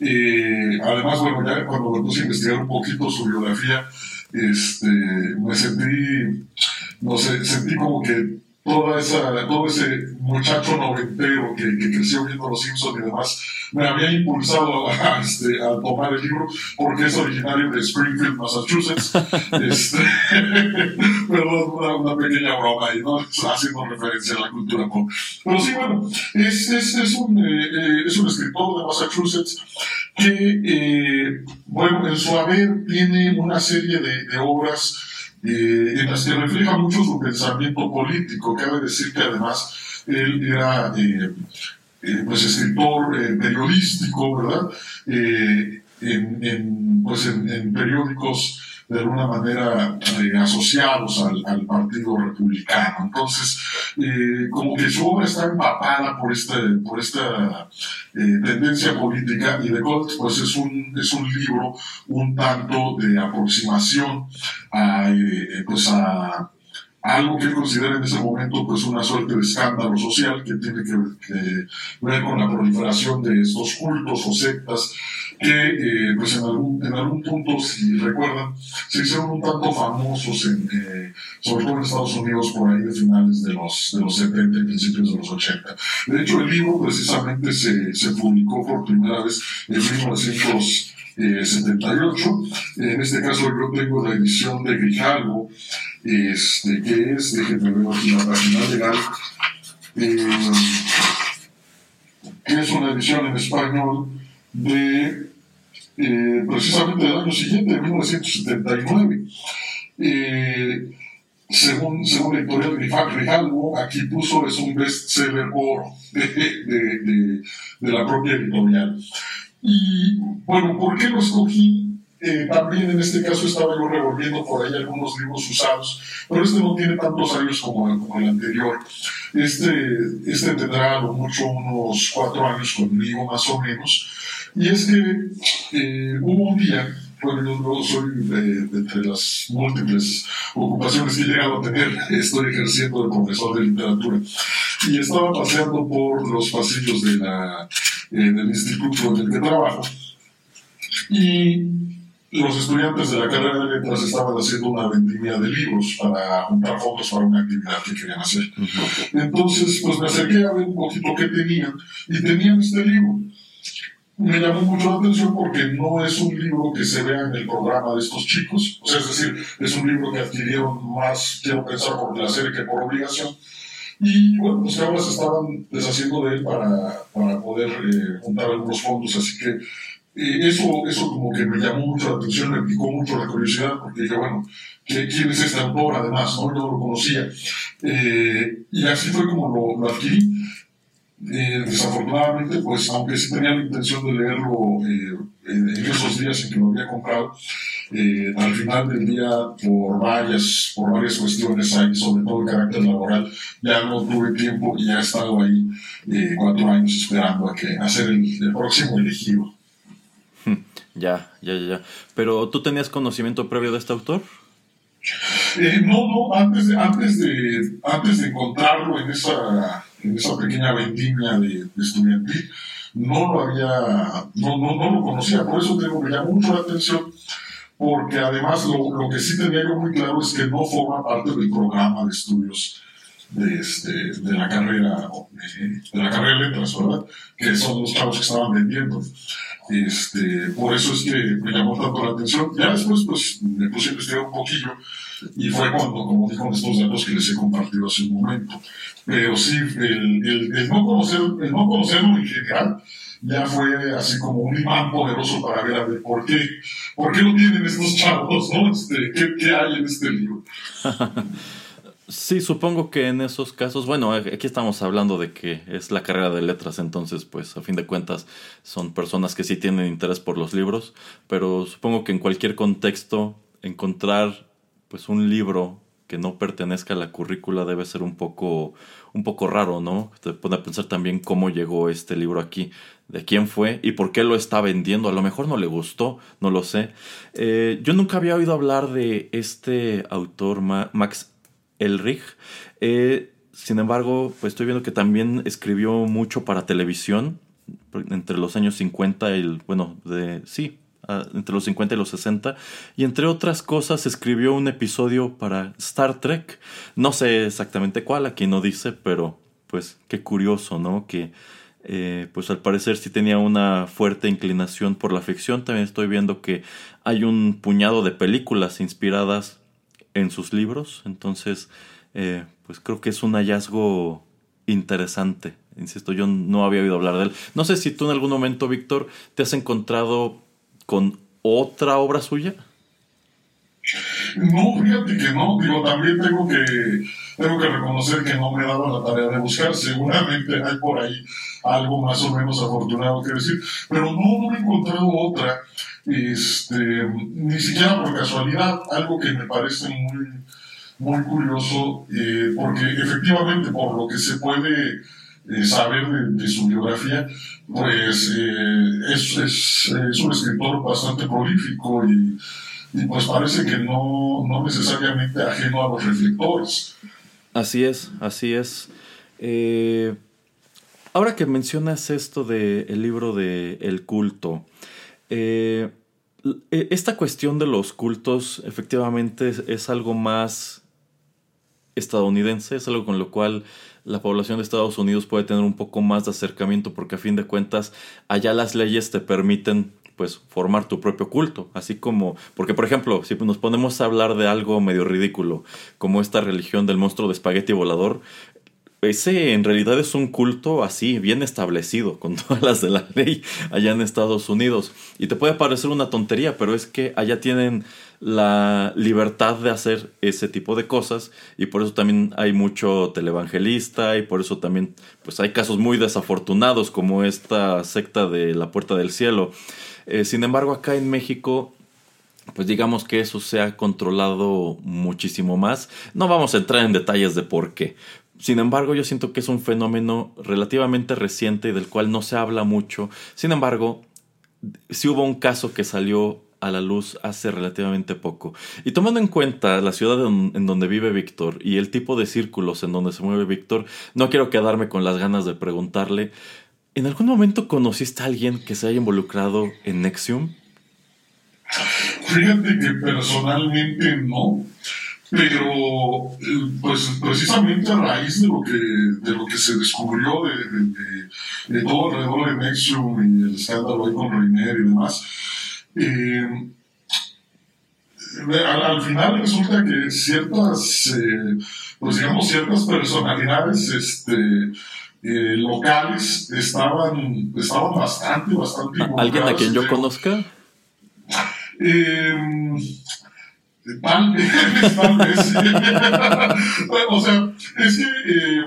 Eh, además, bueno, ya cuando me puse a investigar un poquito su biografía, este, me sentí, no sé, sentí como que toda esa, todo ese muchacho noventero que, que creció viendo Los Simpsons y demás, me había impulsado a, este, a, tomar el libro porque es originario de Springfield, Massachusetts. este, perdón, una, una, pequeña broma ahí, ¿no? Haciendo referencia a la cultura pop. Pero sí, bueno, es, es, es, un, eh, eh, es un escritor de Massachusetts que, eh, bueno, en su haber tiene una serie de, de obras eh, en las que refleja mucho su pensamiento político. Cabe decir que además él era eh, eh, pues escritor periodístico, ¿verdad? En, pues en periódicos de alguna manera eh, asociados al, al, Partido Republicano. Entonces, eh, como que su obra está empapada por, este, por esta eh, tendencia política y de Gold, pues es un, es un libro un tanto de aproximación a, pues a algo que él considera en ese momento pues una suerte de escándalo social que tiene que, ver con la proliferación de estos cultos o sectas que eh, pues en algún, en algún punto, si recuerdan, se hicieron un tanto famosos, eh, sobre todo en Estados Unidos por ahí de finales de los, de los 70 y principios de los 80. De hecho, el libro precisamente se, se publicó por primera vez en 1978. En este caso yo tengo la edición de Grijalvo, este, que es, déjenme ver aquí la página legal, eh, que es una edición en español de eh, precisamente del año siguiente, de 1979. Eh, según, según la editorial Grijalvo, aquí puso es un bestseller oro de, de, de, de, la propia editorial. Y bueno, ¿por qué lo escogí? Eh, también en este caso estaba yo revolviendo por ahí algunos libros usados, pero este no tiene tantos años como, como el anterior. Este, este tendrá a lo mucho unos cuatro años conmigo, más o menos. Y es que eh, hubo un día, bueno, yo soy de, de, entre las múltiples ocupaciones que he llegado a tener, estoy ejerciendo de profesor de literatura, y estaba paseando por los pasillos de la, eh, del instituto en el que trabajo. Y los estudiantes de la carrera de letras estaban haciendo una vendimia de libros para juntar fondos para una actividad que querían hacer. Entonces, pues me acerqué a ver un poquito qué tenían y tenían este libro. Me llamó mucho la atención porque no es un libro que se vea en el programa de estos chicos, o sea, es decir, es un libro que adquirieron más, quiero pensar, por placer que por obligación. Y bueno, pues ahora se estaban deshaciendo de él para, para poder eh, juntar algunos fondos, así que eso, eso como que me llamó mucho la atención, me picó mucho la curiosidad, porque dije, bueno, ¿quién es este autor además? ¿no? Yo no lo conocía. Eh, y así fue como lo adquirí. Eh, desafortunadamente, pues, aunque sí tenía la intención de leerlo eh, en, esos días en que lo había comprado, eh, al final del día, por varias, por varias cuestiones ahí, sobre todo el carácter laboral, ya no tuve tiempo y ya he estado ahí cuatro años esperando a, que, a ser el, el próximo elegido. Ya, ya, ya. Pero ¿tú tenías conocimiento previo de este autor? No, no, antes de, antes de, antes de encontrarlo en esa, en esa pequeña vendimia de, de estudiantil, no lo había, no, no, no lo conocía, por eso digo, me llamó mucho la atención, porque además lo, lo, que sí tenía yo muy claro es que no forma parte del programa de estudios de, este, de la carrera de la carrera de letras, ¿verdad? Que son los chavos que estaban vendiendo. Este, por eso es que me llamó tanto la atención. Ya después, pues, me puse a investigar un poquillo y fue cuando, como dijo, estos datos que les he compartido hace un momento. Pero sí, el, el, el no, conocer, el no conocerlo en general ya fue así como un imán poderoso para ver a ver por qué, por qué lo tienen estos chavos, ¿no? Este, ¿qué, ¿Qué hay en este libro? Sí, supongo que en esos casos, bueno, aquí estamos hablando de que es la carrera de letras, entonces pues a fin de cuentas son personas que sí tienen interés por los libros, pero supongo que en cualquier contexto encontrar pues un libro que no pertenezca a la currícula debe ser un poco un poco raro, ¿no? Te pone a pensar también cómo llegó este libro aquí, de quién fue y por qué lo está vendiendo. A lo mejor no le gustó, no lo sé. Eh, yo nunca había oído hablar de este autor, Max Elrich. Eh, sin embargo, pues estoy viendo que también escribió mucho para televisión entre los años 50 y el, bueno, de, sí, entre los 50 y los 60. Y entre otras cosas escribió un episodio para Star Trek. No sé exactamente cuál, aquí no dice, pero pues qué curioso, ¿no? Que eh, pues al parecer sí tenía una fuerte inclinación por la ficción. También estoy viendo que hay un puñado de películas inspiradas en sus libros. Entonces, eh, pues creo que es un hallazgo interesante. Insisto, yo no había oído hablar de él. No sé si tú en algún momento, Víctor, te has encontrado con otra obra suya. No, fíjate que no. Digo, también tengo que, tengo que reconocer que no me he dado la tarea de buscar. Seguramente hay por ahí algo más o menos afortunado que decir. Pero no, no he encontrado otra este, ni siquiera por casualidad, algo que me parece muy, muy curioso, eh, porque efectivamente por lo que se puede eh, saber de, su biografía, pues eh, es, es, es, un escritor bastante prolífico y, y pues parece que no, no, necesariamente ajeno a los reflectores. Así es, así es. ahora que mencionas esto del el libro de El culto, eh, e, esta cuestión de los cultos efectivamente es, algo más estadounidense, es algo con lo cual la población de Estados Unidos puede tener un poco más de acercamiento porque a fin de cuentas allá las leyes te permiten pues formar tu propio culto, así como, porque por ejemplo, si nos ponemos a hablar de algo medio ridículo, como esta religión del monstruo de espagueti volador, ese en realidad es un culto así, bien establecido, con todas las de la ley allá en Estados Unidos. Y te puede parecer una tontería, pero es que allá tienen la libertad de hacer ese tipo de cosas y por eso también hay mucho televangelista y por eso también pues hay casos muy desafortunados como esta secta de la puerta del cielo. Eh, sin embargo acá en México pues digamos que eso se ha controlado muchísimo más. No vamos a entrar en detalles de por qué, sin embargo, yo siento que es un fenómeno relativamente reciente y del cual no se habla mucho. Sin embargo, sí hubo un caso que salió a la luz hace relativamente poco. Y tomando en cuenta la ciudad en donde vive Víctor y el tipo de círculos en donde se mueve Víctor, no quiero quedarme con las ganas de preguntarle, ¿en algún momento conociste a alguien que se haya involucrado en Nexium? Fíjate que personalmente no pero pues precisamente a raíz de lo que, de lo que se descubrió de, de, todo alrededor de Nexium y el escándalo ahí con Reiner y demás, eh, al, final resulta que ciertas, eh, pues digamos, ciertas personalidades este, eh, locales estaban, estaban bastante, bastante... ¿Alguien a quien yo conozca? Eh, Tal vez, tal vez. o sea, es que,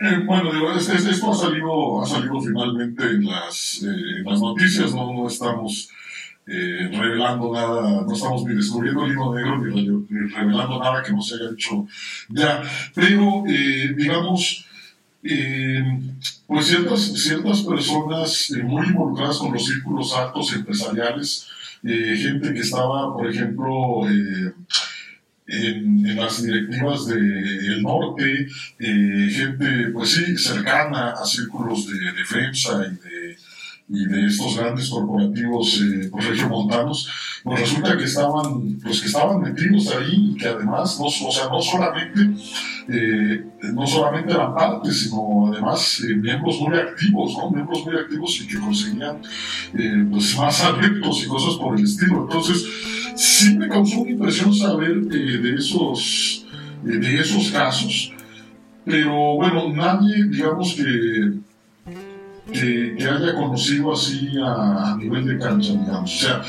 eh, eh, bueno, digo, esto ha salido, ha salido finalmente en las, eh, en las noticias, no, no estamos revelando nada, no estamos ni descubriendo el hilo negro ni, revelando nada que no se haya hecho ya, pero digamos, pues ciertas, ciertas personas muy involucradas con los círculos altos empresariales, eh, gente que estaba, por ejemplo, eh, en, las directivas del norte, eh, gente, pues sí, cercana a círculos de defensa y de y de estos grandes corporativos eh, pues, regiomontanos, pues resulta que estaban, pues que estaban metidos ahí y que además, no, o sea, no solamente, eh, no solamente eran parte, sino además eh, miembros muy activos, ¿no? Miembros muy activos y que conseguían eh, pues más adeptos y cosas por el estilo. Entonces, sí me causó una impresión saber de esos, de esos casos, pero bueno, nadie, digamos que que, haya conocido así a, nivel de cancha, digamos. O sea,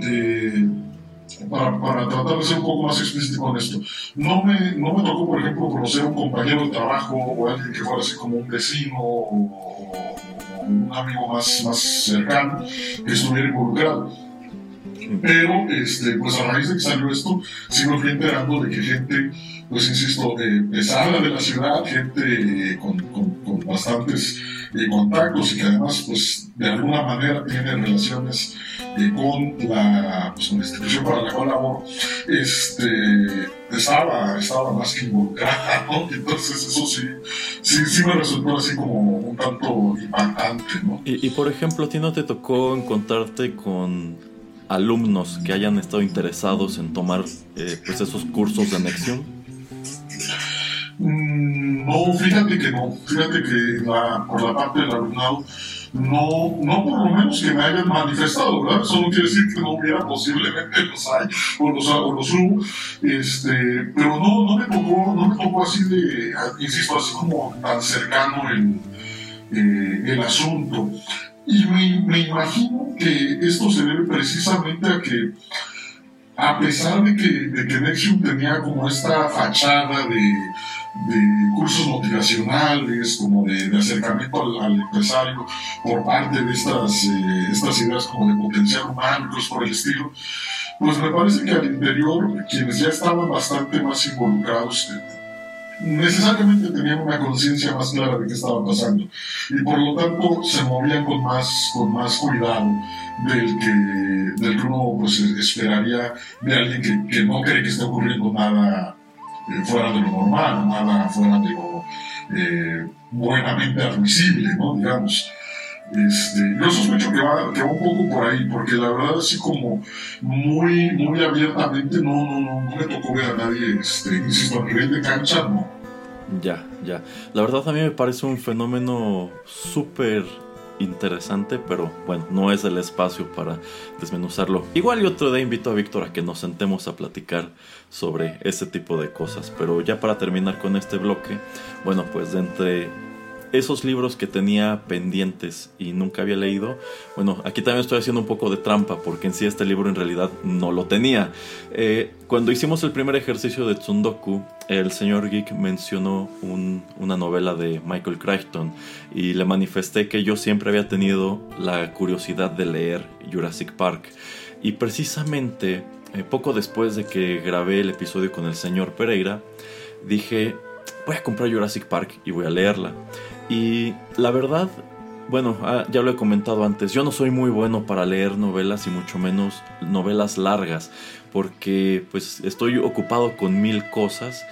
eh, para, para, tratar de ser un poco más explícito con esto, no me, no me tocó, por ejemplo, conocer a un compañero de trabajo o alguien que fuera así como un vecino o, un amigo más, más cercano que estuviera involucrado. Pero, este, pues a raíz de que salió esto, sí me fui enterando de que gente, pues insisto, eh, pesada de la ciudad, gente con, con, con bastantes de contactos y que además, pues, de alguna manera tiene relaciones eh, con, la, pues, institución para la cual laboro, este, estaba, estaba más que involucrada, ¿no? Entonces eso sí, sí, sí me resultó así como un tanto impactante, ¿no? Y, y por ejemplo, ¿a ti no te tocó encontrarte con alumnos que hayan estado interesados en tomar eh, pues esos cursos de anexión? Mm, no, fíjate que no. Fíjate que por la parte del alumnado, no, no por lo menos que me hayan manifestado, ¿verdad? Eso quiere decir que no hubiera, posiblemente los hay, o los, o los hubo, este, pero no, no me tocó, no me tocó así de, insisto, así como tan cercano el, eh, el asunto. Y me, me imagino que esto se debe precisamente a que a pesar de que, de que Nexium tenía como esta fachada de, de cursos motivacionales, como de, acercamiento al, empresario por parte de estas, eh, estas ideas como de potencial humano, cosas por el estilo, pues me parece que al interior quienes ya estaban bastante más involucrados necesariamente tenían una conciencia más clara de qué estaba pasando y por lo tanto se movían con más, con más cuidado del que, del que uno pues, esperaría de alguien que, que no cree que esté ocurriendo nada eh, fuera de lo normal, nada fuera de lo eh, buenamente admisible, ¿no? Digamos. Este, yo sospecho que va, que va un poco por ahí, porque la verdad así como muy, muy abiertamente no, no, no, no me tocó ver a nadie, este, insisto, a nivel de cancha, no. Ya, ya. La verdad a mí me parece un fenómeno súper interesante, pero bueno, no es el espacio para desmenuzarlo. Igual y otro día invito a Víctor a que nos sentemos a platicar sobre ese tipo de cosas. Pero ya para terminar con este bloque, bueno, pues de entre esos libros que tenía pendientes y nunca había leído, bueno, aquí también estoy haciendo un poco de trampa porque en sí este libro en realidad no lo tenía. Eh, cuando hicimos el primer ejercicio de Tsundoku, el señor Geek mencionó una novela de Michael Crichton y le manifesté que yo siempre había tenido la curiosidad de leer Jurassic Park. Y precisamente eh, poco después de que grabé el episodio con el señor Pereira, dije, voy a comprar Jurassic Park y voy a leerla. Y la verdad, bueno, ah, ya lo he comentado antes, yo no soy muy bueno para leer novelas y mucho menos novelas largas, porque pues estoy ocupado con mil cosas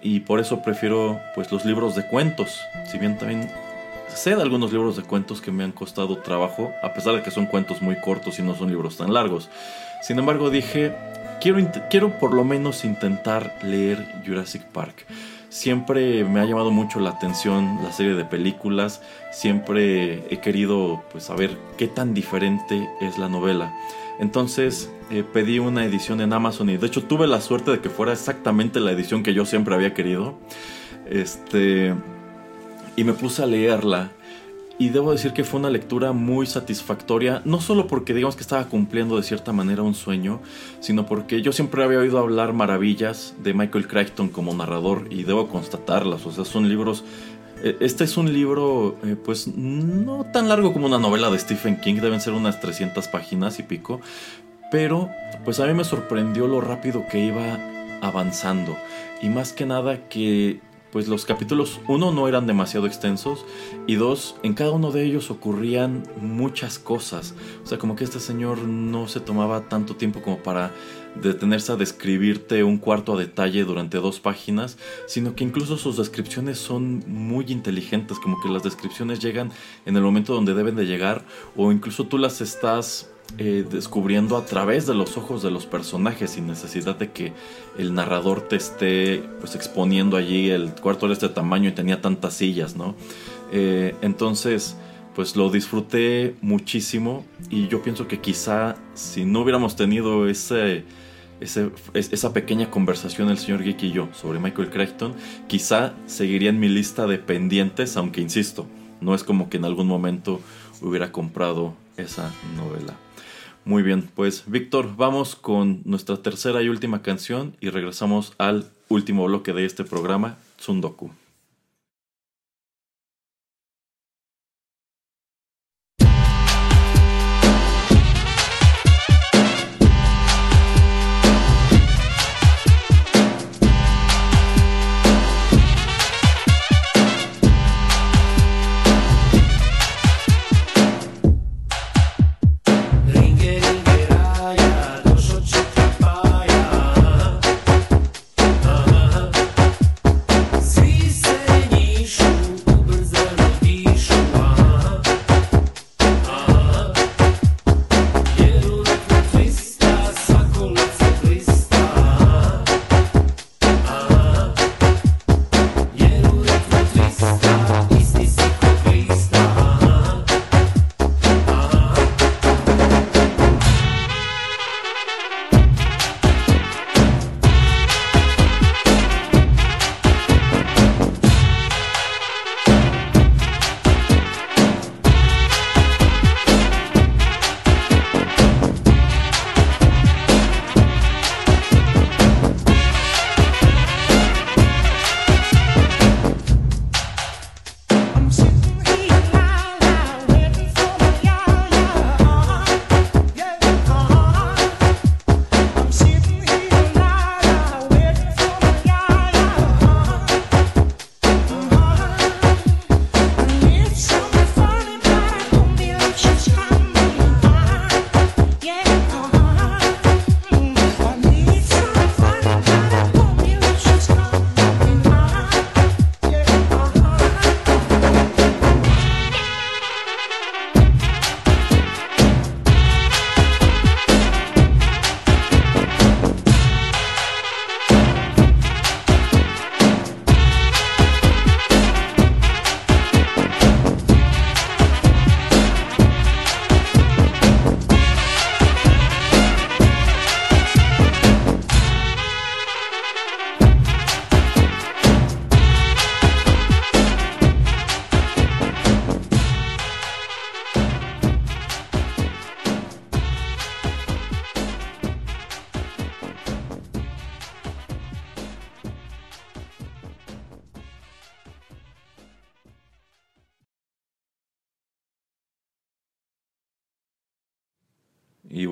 y por eso prefiero pues los libros de cuentos, si bien también sé de algunos libros de cuentos que me han costado trabajo, a pesar de que son cuentos muy cortos y no son libros tan largos. Sin embargo dije, quiero, quiero por lo menos intentar leer Jurassic Park. Siempre me ha llamado mucho la atención la serie de películas, siempre he querido pues saber qué tan diferente es la novela. Entonces eh, pedí una edición en Amazon y de hecho tuve la suerte de que fuera exactamente la edición que yo siempre había querido. Este y me puse a leerla y debo decir que fue una lectura muy satisfactoria, no solo porque digamos que estaba cumpliendo de cierta manera un sueño, sino porque yo siempre había oído hablar maravillas de Michael Crichton como narrador y debo constatarlas, o sea, son libros... Eh, este es un libro, eh, pues, no tan largo como una novela de Stephen King, deben ser unas 300 páginas y pico, pero pues a mí me sorprendió lo rápido que iba avanzando y más que nada que pues los capítulos, uno, no eran demasiado extensos y dos, en cada uno de ellos ocurrían muchas cosas. O sea, como que este señor no se tomaba tanto tiempo como para detenerse a describirte un cuarto a detalle durante dos páginas, sino que incluso sus descripciones son muy inteligentes, como que las descripciones llegan en el momento donde deben de llegar o incluso tú las estás eh, descubriendo a través de los ojos de los personajes sin necesidad de que el narrador te esté pues exponiendo allí el cuarto de este tamaño y tenía tantas sillas, ¿no? Eh, entonces pues lo disfruté muchísimo y yo pienso que quizá si no hubiéramos tenido ese esa pequeña conversación el señor Geek y yo sobre Michael Crichton, quizá seguiría en mi lista de pendientes, aunque insisto, no es como que en algún momento hubiera comprado esa novela. Muy bien, pues Víctor, vamos con nuestra tercera y última canción y regresamos al último bloque de este programa, Tsundoku.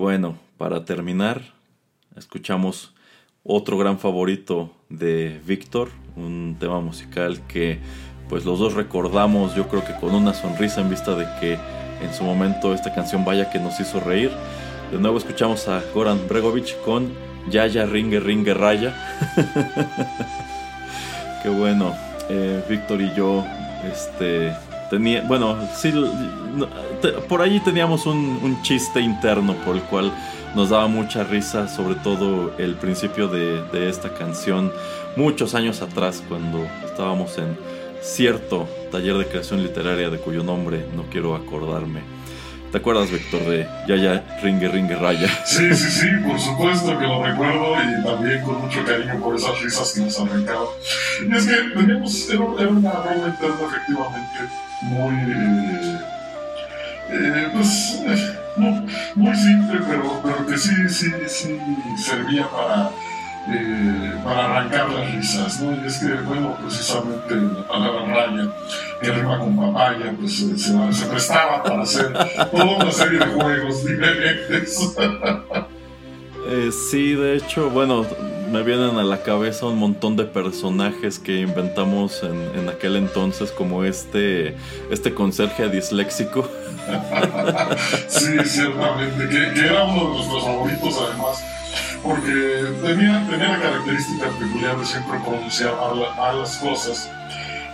Bueno, para terminar, escuchamos otro gran favorito de Víctor, un tema musical que pues los dos recordamos yo creo que con una sonrisa en vista de que en su momento esta canción vaya que nos hizo reír. De nuevo escuchamos a Goran Bregovic con Yaya Ringe Ringe Raya. Qué bueno, eh, Víctor y yo este, bueno, sí, por allí teníamos un, chiste interno por el cual nos daba mucha risa, sobre todo el principio de, esta canción, muchos años atrás, cuando estábamos en cierto taller de creación literaria de cuyo nombre no quiero acordarme. ¿Te acuerdas, Víctor, de Yaya Ringue Ringue Raya? Sí, sí, sí, por supuesto que lo recuerdo y también con mucho cariño por esas risas que nos arrancaban. Y es que teníamos, era, una broma interna efectivamente muy, eh, eh, pues, muy simple, pero, pero que sí, sí, sí servía para, eh, para arrancar las risas, ¿no? Y es que, bueno, precisamente la palabra raya, que rima con papaya, pues se, se prestaba para hacer toda una serie de juegos diferentes. Eh, sí, de hecho, bueno, me vienen a la cabeza un montón de personajes que inventamos en, aquel entonces, como este, este conserje disléxico. sí, ciertamente, que, era uno de nuestros favoritos además, porque tenía, tenía la característica peculiar de siempre pronunciar mal, las cosas.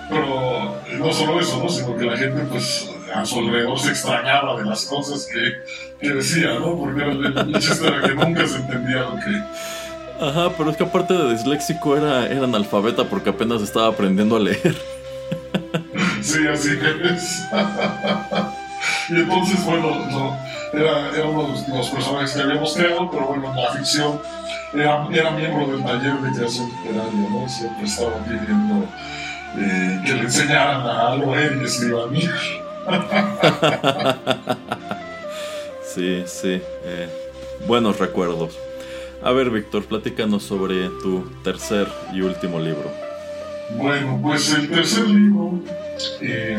Pero no solo eso, ¿no? sino que la gente pues a su alrededor se extrañaba de las cosas que, que decía, ¿no? Porque era el, chiste era que nunca se entendía lo que... Ajá, pero es que aparte de disléxico era, era analfabeta porque apenas estaba aprendiendo a leer. Sí, así es. y entonces, bueno, no, era, era, uno de los personajes que habíamos creado, pero bueno, en la ficción era, era miembro del taller de creación literaria, ¿no? Siempre estaba pidiendo eh, que le enseñaran a leer y escribir. sí, sí. Eh, buenos recuerdos. A ver, Víctor, platícanos sobre tu tercer y último libro. Bueno, pues el tercer libro, eh,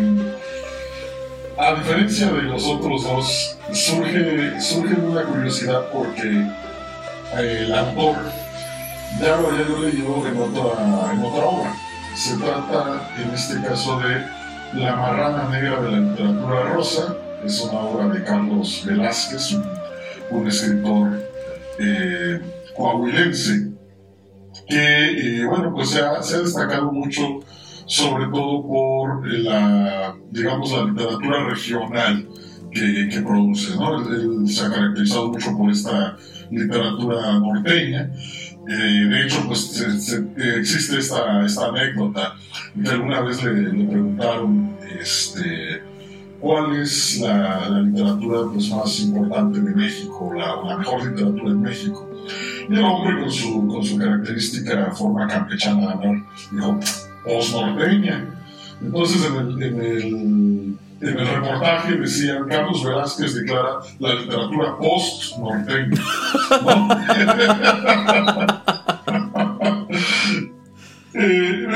a diferencia de los otros dos, surge, surge una curiosidad porque eh, el autor ya lo había leído en otra, en otra obra. Se trata, en este caso, de La marrana negra de la literatura rosa. Es una obra de Carlos Velázquez, un, escritor eh, coahuilense que, eh, bueno, pues se ha, se ha, destacado mucho, sobre todo por la, digamos, la literatura regional que, que produce, ¿no? Él, se ha caracterizado mucho por esta literatura norteña. Eh, de hecho, pues existe esta, esta anécdota que alguna vez le, le preguntaron, este, cuál es la, literatura pues, más importante de México, la, la mejor literatura en México. Y el hombre con su, con su característica forma campechana de hablar, dijo, post-norteña. Entonces en el, en, el, reportaje decían, Carlos Velázquez declara la literatura post-norteña. eh,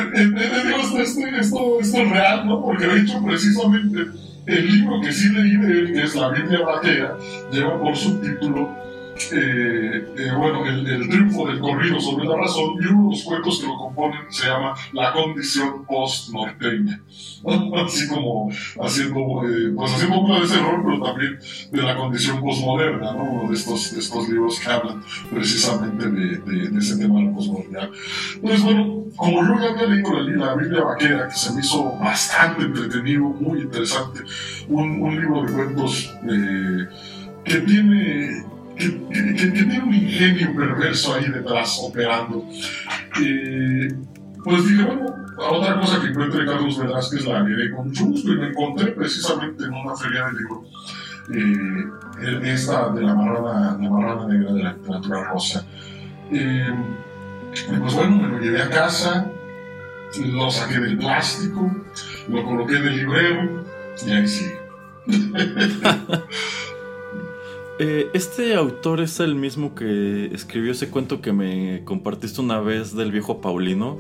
esto, esto, esto, es real, ¿no? Porque de hecho precisamente el libro que sí leí de él, que es la Biblia Vaquera, lleva por subtítulo eh, eh, bueno, el, triunfo del corrido sobre la razón y uno de los cuentos que lo componen se llama La condición post-norteña. Así como haciendo, eh, pues haciendo una de ese rol, pero también de la condición postmoderna, ¿no? uno de estos, estos libros que hablan precisamente de, de, ese tema de la posmodernidad. Pues bueno, como yo ya había leído la, Biblia Vaquera, que se me hizo bastante entretenido, muy interesante, un, un libro de cuentos que tiene que, tiene un ingenio perverso ahí detrás operando. pues dije, bueno, otra cosa que encuentre Carlos Velázquez la leeré con mucho gusto y me encontré precisamente en una feria de libro eh, esta de la marrana, negra de la literatura rosa. Eh, pues bueno, me lo llevé a casa, lo saqué del plástico, lo coloqué en el librero y ahí sí. Eh, este autor es el mismo que escribió ese cuento que me compartiste una vez del viejo Paulino.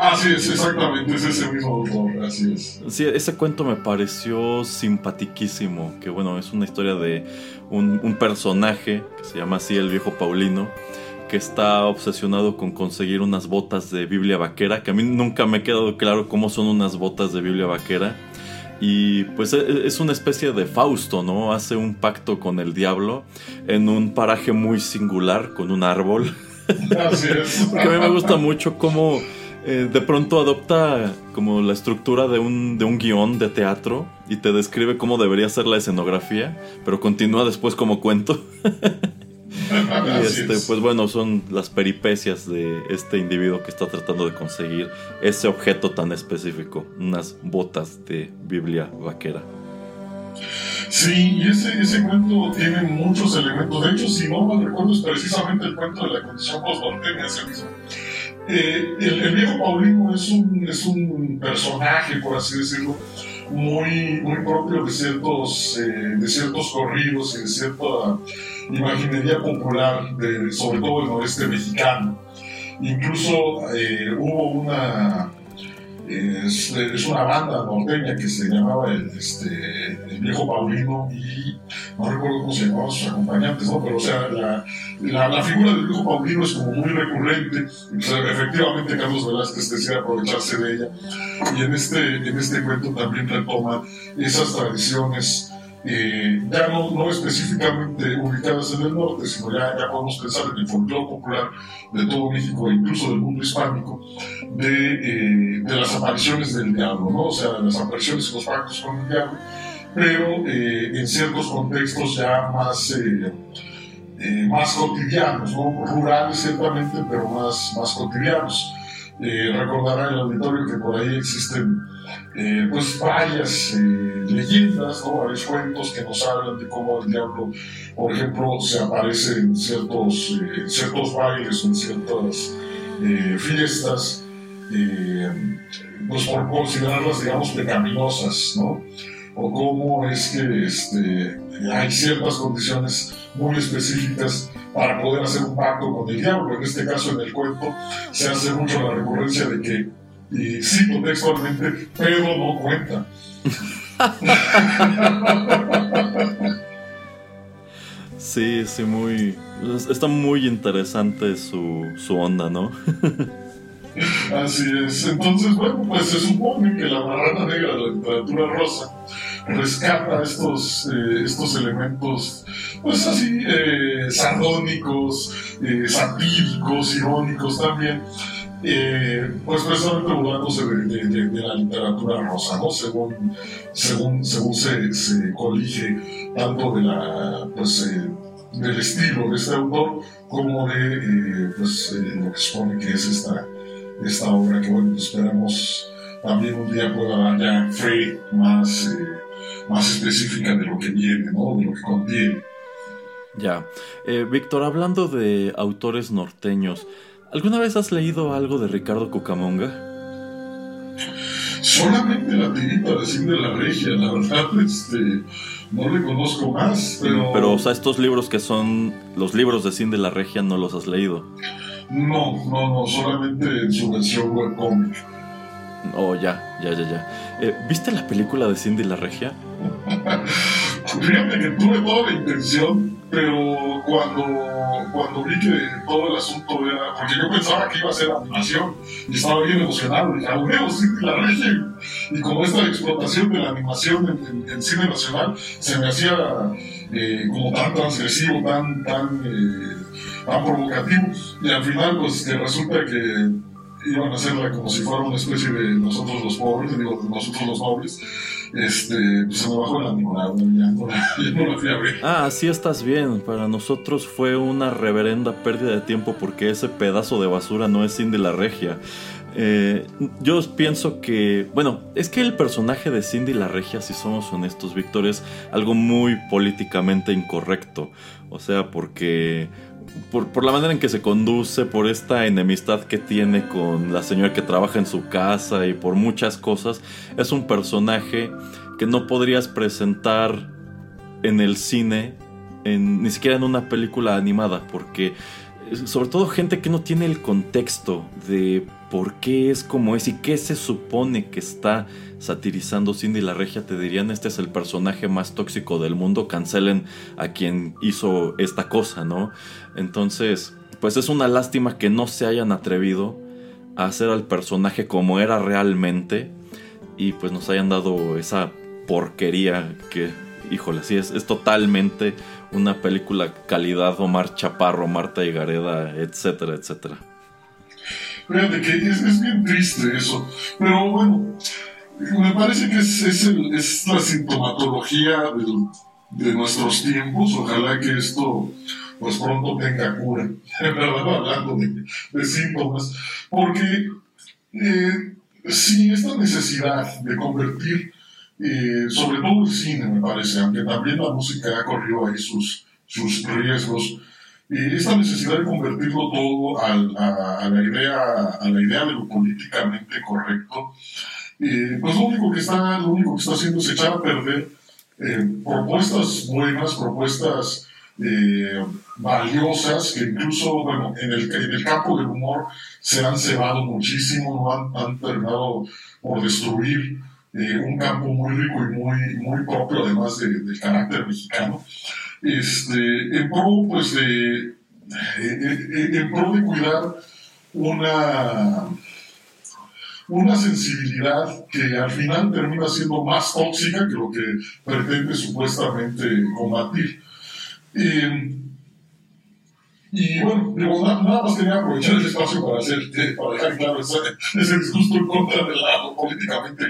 Así es, exactamente, es ese mismo autor, así es. Sí, ese cuento me pareció simpatiquísimo, que bueno, es una historia de un, un personaje que se llama así el viejo Paulino, que está obsesionado con conseguir unas botas de Biblia vaquera, que a mí nunca me ha quedado claro cómo son unas botas de Biblia vaquera y pues e, e, es una especie de Fausto, ¿no? Hace un pacto con el diablo en un paraje muy singular, con un árbol. Así es. Porque a mí me gusta mucho cómo eh, de pronto adopta como la estructura de un, de un guion de teatro y te describe cómo debería ser la escenografía, pero continúa después como cuento. y este, pues bueno, son las peripecias de este individuo que está tratando de conseguir ese objeto tan específico, unas botas de Biblia vaquera. Sí, y ese, ese cuento tiene muchos elementos. De hecho, si no mal recuerdo, es precisamente el cuento de la condición post-norteña, ese mismo. Eh, el, el, viejo Paulino es un, es un personaje, por así decirlo, muy, muy propio de ciertos, eh, de ciertos corridos y de cierta imaginería popular, de, sobre todo el noreste mexicano. Incluso eh, hubo una, es, una banda norteña que se llamaba el, este, el Viejo Paulino y no recuerdo cómo se llamaban sus acompañantes, ¿no? pero o sea, la, la, figura del Viejo Paulino es como muy recurrente, efectivamente Carlos Velázquez decía aprovecharse de ella y en este, en este cuento también retoma esas tradiciones eh, ya no, no, específicamente ubicadas en el norte, sino ya, ya podemos pensar en el folclore popular de todo México e incluso del mundo hispánico, de, eh, de las apariciones del diablo, ¿no? o sea, las apariciones y los pactos con el diablo, pero eh, en ciertos contextos ya más, más cotidianos, ¿no? rurales ciertamente, pero más, más cotidianos. recordará el auditorio que por ahí existen eh, pues varias eh, leyendas, varios cuentos que nos hablan de cómo el diablo, por ejemplo, se aparece en ciertos, eh, ciertos bailes o en ciertas fiestas, pues por considerarlas, digamos, pecaminosas, ¿no? o cómo es que este, hay ciertas condiciones muy específicas para poder hacer un pacto con el diablo. En este caso, en el cuento, se hace mucho la recurrencia de que y cito textualmente, pero no cuenta. Sí, sí, muy. Está muy interesante su, su onda, ¿no? Así es. Entonces, bueno, pues se supone que la marrana negra de la literatura rosa rescata estos, eh, estos elementos, pues así, eh, sardónicos, eh, satíricos, irónicos también, eh, pues precisamente burlándose de, de, la literatura rosa, ¿no? Según, según, según se, se colige tanto de la, pues, eh, del estilo de este autor como de eh, pues, lo que supone que es esta, esta obra que bueno, pues, esperamos también un día pueda dar ya fe más, más específica de lo que viene, ¿no? de lo que contiene. Ya. Víctor, hablando de autores norteños, ¿Alguna vez has leído algo de Ricardo Cucamonga? Solamente la tirita de de la Regia, la verdad, este, no le conozco más, pero... Pero, o sea, estos libros que son los libros de Cine de la Regia, ¿no los has leído? No, no, no, solamente en su versión webcomic. Oh, ya, ya, ya, ya. Eh, ¿Viste la película de Cindy la Regia? Fíjate que tuve toda la intención, pero cuando, cuando vi que todo el asunto era. Porque yo pensaba que iba a ser animación y estaba bien emocionado. Dije, ah, Cindy la Regia. Y como esta explotación de la animación en, cine nacional se me hacía eh, como tan transgresivo, tan, tan, eh, tan provocativo. Y al final, pues que resulta que iban a hacerla como si fuera una especie de nosotros los pobres, digo, nosotros los nobles, este, pues se la animada, ya no, la fui a ver. Ah, así estás bien. Para nosotros fue una reverenda pérdida de tiempo porque ese pedazo de basura no es Cindy la Regia. Eh, yo pienso que, bueno, es que el personaje de Cindy la Regia, si somos honestos, Víctor, es algo muy políticamente incorrecto. O sea, porque por, la manera en que se conduce, por esta enemistad que tiene con la señora que trabaja en su casa y por muchas cosas, es un personaje que no podrías presentar en el cine, ni siquiera en una película animada, porque sobre todo gente que no tiene el contexto de por qué es como es y qué se supone que está satirizando Cindy la Regia, te dirían este es el personaje más tóxico del mundo, cancelen a quien hizo esta cosa, ¿no? Entonces, pues es una lástima que no se hayan atrevido a hacer al personaje como era realmente y pues nos hayan dado esa porquería que, híjole, sí, es, es totalmente una película calidad Omar Chaparro, Marta Higareda, etcétera, etcétera. Fíjate que es, bien triste eso, pero bueno, me parece que es, es, la sintomatología de nuestros tiempos, ojalá que esto pues pronto tenga cura, verdad hablando de, síntomas, porque eh, sí, esta necesidad de convertir eh, sobre todo el cine, me parece, aunque también la música ha corrido ahí sus, sus riesgos. Eh, esta necesidad de convertirlo todo a, la idea, a la idea de lo políticamente correcto, eh, pues lo único, que está, lo único que está haciendo es echar a perder propuestas buenas, propuestas valiosas, que incluso, bueno, en el, en el campo del humor se han cebado muchísimo, han, han terminado por destruir eh, un campo muy rico y muy, muy propio además del carácter mexicano, este, en pro pues de, eh, eh, en pro de cuidar una una sensibilidad que al final termina siendo más tóxica que lo que pretende supuestamente combatir. Eh, y bueno, nada, más quería aprovechar el espacio para, hacer, para dejar claro ese, ese disgusto en contra del lado políticamente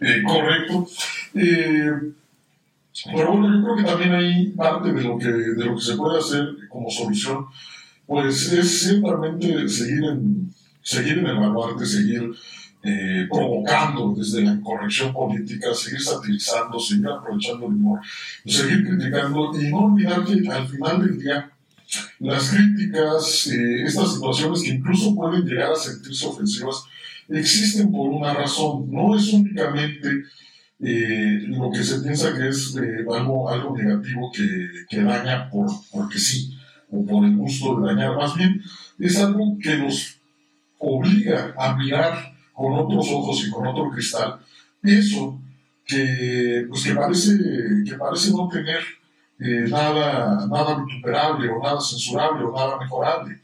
eh, correcto. Eh, pero bueno, yo creo que también hay parte de lo que, de lo que se puede hacer como solución, pues es simplemente seguir en, seguir en el baluarte, seguir eh, provocando desde la incorrección política, seguir satirizando, seguir aprovechando el humor, seguir criticando y no olvidar que al final del día las críticas, eh, estas situaciones que incluso pueden llegar a sentirse ofensivas, existen por una razón. No es únicamente eh, lo que se piensa que es eh, algo, algo negativo que, que, daña por, porque sí, o por el gusto de dañar. Más bien, es algo que nos obliga a mirar con otros ojos y con otro cristal eso que, pues, que, parece, que parece no tener eh, nada, nada vituperable o nada censurable o nada mejorable.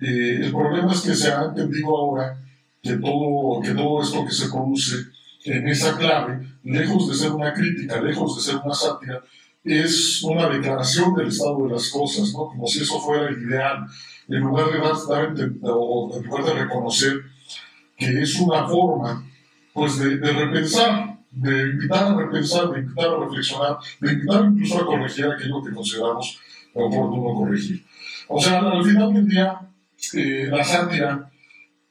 Eh, el problema es que se ha entendido ahora que todo, que todo esto que se produce en esa clave, lejos de ser una crítica, lejos de ser una sátira, es una declaración del estado de las cosas, ¿no? como si eso fuera el ideal, en lugar de, dar, o en lugar de reconocer que es una forma pues, de, repensar de invitar a repensar, de invitar a reflexionar, de invitar incluso a corregir aquello que consideramos oportuno corregir. O sea, al final del día, eh, la sátira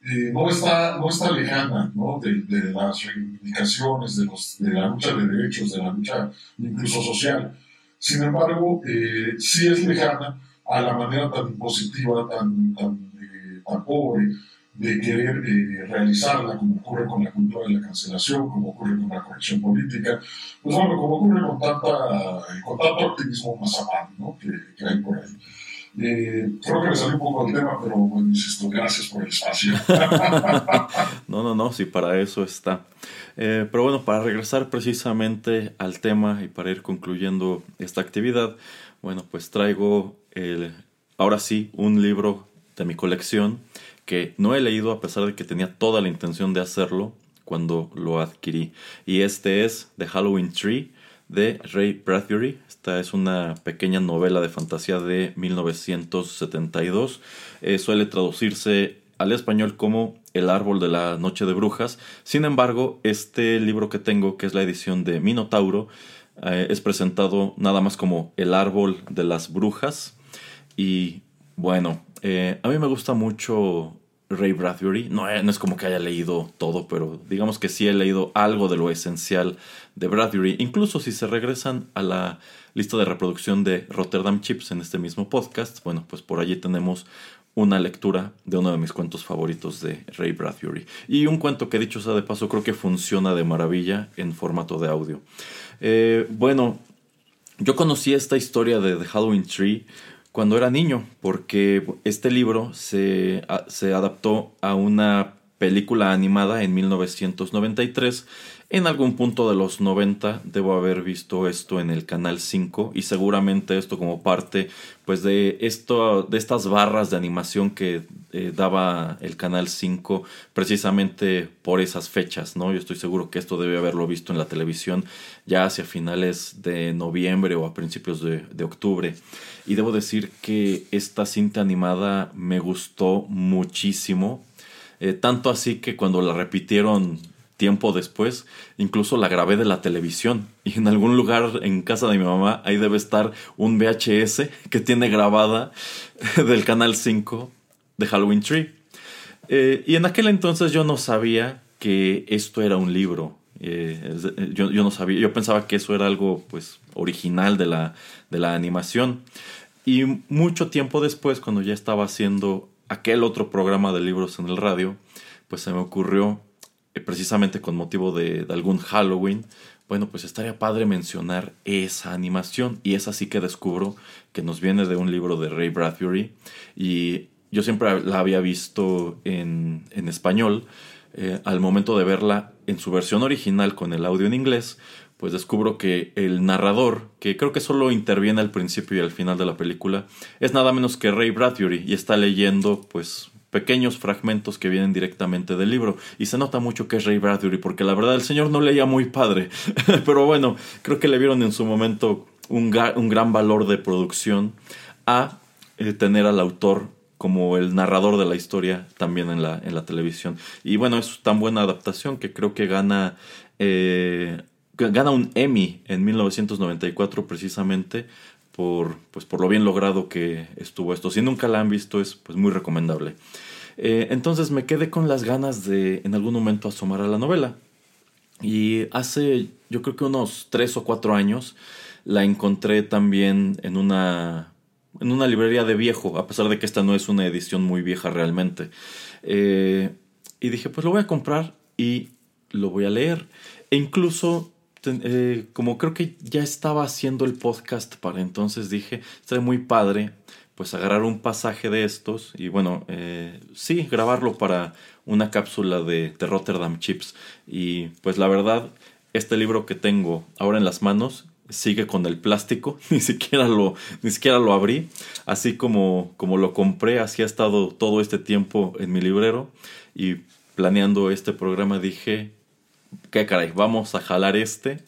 eh, no, está, no está lejana ¿no? De, las reivindicaciones, de, la lucha de derechos, de la lucha incluso social. Sin embargo, eh, sí es lejana a la manera tan impositiva, tan, tan, tan pobre, de querer eh, realizarla, como ocurre con la cultura de la cancelación, como ocurre con la corrección política, pues bueno, como ocurre con, tanta, con tanto activismo mazapán ¿no? que, que hay por ahí. Eh, creo que me salió un poco del tema, pero bueno, insisto, gracias por el espacio. no, no, no, sí, para eso está. Eh, pero bueno, para regresar precisamente al tema y para ir concluyendo esta actividad, bueno, pues traigo el, ahora sí un libro de mi colección que no he leído a pesar de que tenía toda la intención de hacerlo cuando lo adquirí. Y este es The Halloween Tree de Ray Bradbury. Esta es una pequeña novela de fantasía de 1972. Eh, suele traducirse al español como El árbol de la noche de brujas. Sin embargo, este libro que tengo, que es la edición de Minotauro, eh, es presentado nada más como El árbol de las brujas. Y bueno, eh, a mí me gusta mucho Ray Bradbury. No, eh, no, es como que haya leído todo, pero digamos que sí he leído algo de lo esencial de Bradbury. Incluso si se regresan a la lista de reproducción de Rotterdam Chips en este mismo podcast, bueno, pues por allí tenemos una lectura de uno de mis cuentos favoritos de Ray Bradbury. Y un cuento que dicho sea de paso creo que funciona de maravilla en formato de audio. Eh, bueno, yo conocí esta historia de The Halloween Tree cuando era niño, porque este libro se, se adaptó a una película animada en 1993. En algún punto de los 90 debo haber visto esto en el canal 5 y seguramente esto como parte pues de esto de estas barras de animación que eh, daba el canal 5 precisamente por esas fechas, ¿no? Yo estoy seguro que esto debe haberlo visto en la televisión ya hacia finales de noviembre o a principios de, de octubre. Y debo decir que esta cinta animada me gustó muchísimo. Eh, tanto así que cuando la repitieron tiempo después, incluso la grabé de la televisión. Y en algún lugar en casa de mi mamá, ahí debe estar un VHS que tiene grabada del canal 5 de Halloween Tree. Eh, y en aquel entonces yo no sabía que esto era un libro. Eh, yo, yo, no sabía, yo pensaba que eso era algo pues original de la, de la animación. Y mucho tiempo después, cuando ya estaba haciendo aquel otro programa de libros en el radio, pues se me ocurrió, eh, precisamente con motivo de, algún Halloween, bueno, pues estaría padre mencionar esa animación. Y es así que descubro que nos viene de un libro de Ray Bradbury. Y yo siempre la había visto en, en español. Eh, al momento de verla en su versión original con el audio en inglés, pues descubro que el narrador, que creo que solo interviene al principio y al final de la película, es nada menos que Ray Bradbury y está leyendo pues pequeños fragmentos que vienen directamente del libro. Y se nota mucho que es Ray Bradbury, porque la verdad el señor no leía muy padre. Pero bueno, creo que le vieron en su momento un, un gran valor de producción a eh, tener al autor como el narrador de la historia también en la, en la televisión. Y bueno, es tan buena adaptación que creo que gana, eh, gana un Emmy en 1994 precisamente por, pues, por lo bien logrado que estuvo esto. Si nunca la han visto es pues, muy recomendable. Eh, entonces me quedé con las ganas de en algún momento asomar a la novela. Y hace yo creo que unos tres o cuatro años la encontré también en una en una librería de viejo, a pesar de que esta no es una edición muy vieja realmente. Eh, y dije, pues lo voy a comprar y lo voy a leer. E incluso, eh, como creo que ya estaba haciendo el podcast para entonces, dije, estaría muy padre, pues agarrar un pasaje de estos y bueno, eh, sí, grabarlo para una cápsula de, de Rotterdam Chips. Y pues la verdad, este libro que tengo ahora en las manos sigue con el plástico, ni siquiera lo, ni siquiera lo abrí, así como, como lo compré, así ha estado todo este tiempo en mi librero. Y planeando este programa dije, qué caray, vamos a jalar este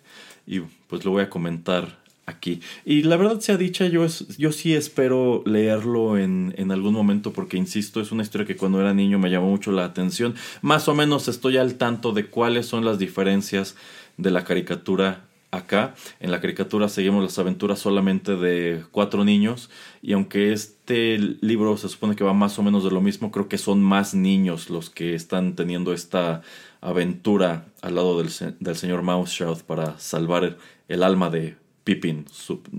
y pues lo voy a comentar aquí. Y la verdad sea dicha, yo, es, yo sí espero leerlo en, en, algún momento porque, insisto, es una historia que cuando era niño me llamó mucho la atención. Más o menos estoy al tanto de cuáles son las diferencias de la caricatura acá. En la caricatura seguimos las aventuras solamente de cuatro niños y aunque este libro se supone que va más o menos de lo mismo, creo que son más niños los que están teniendo esta aventura al lado del, del señor Mousetrap para salvar el alma de Pippin,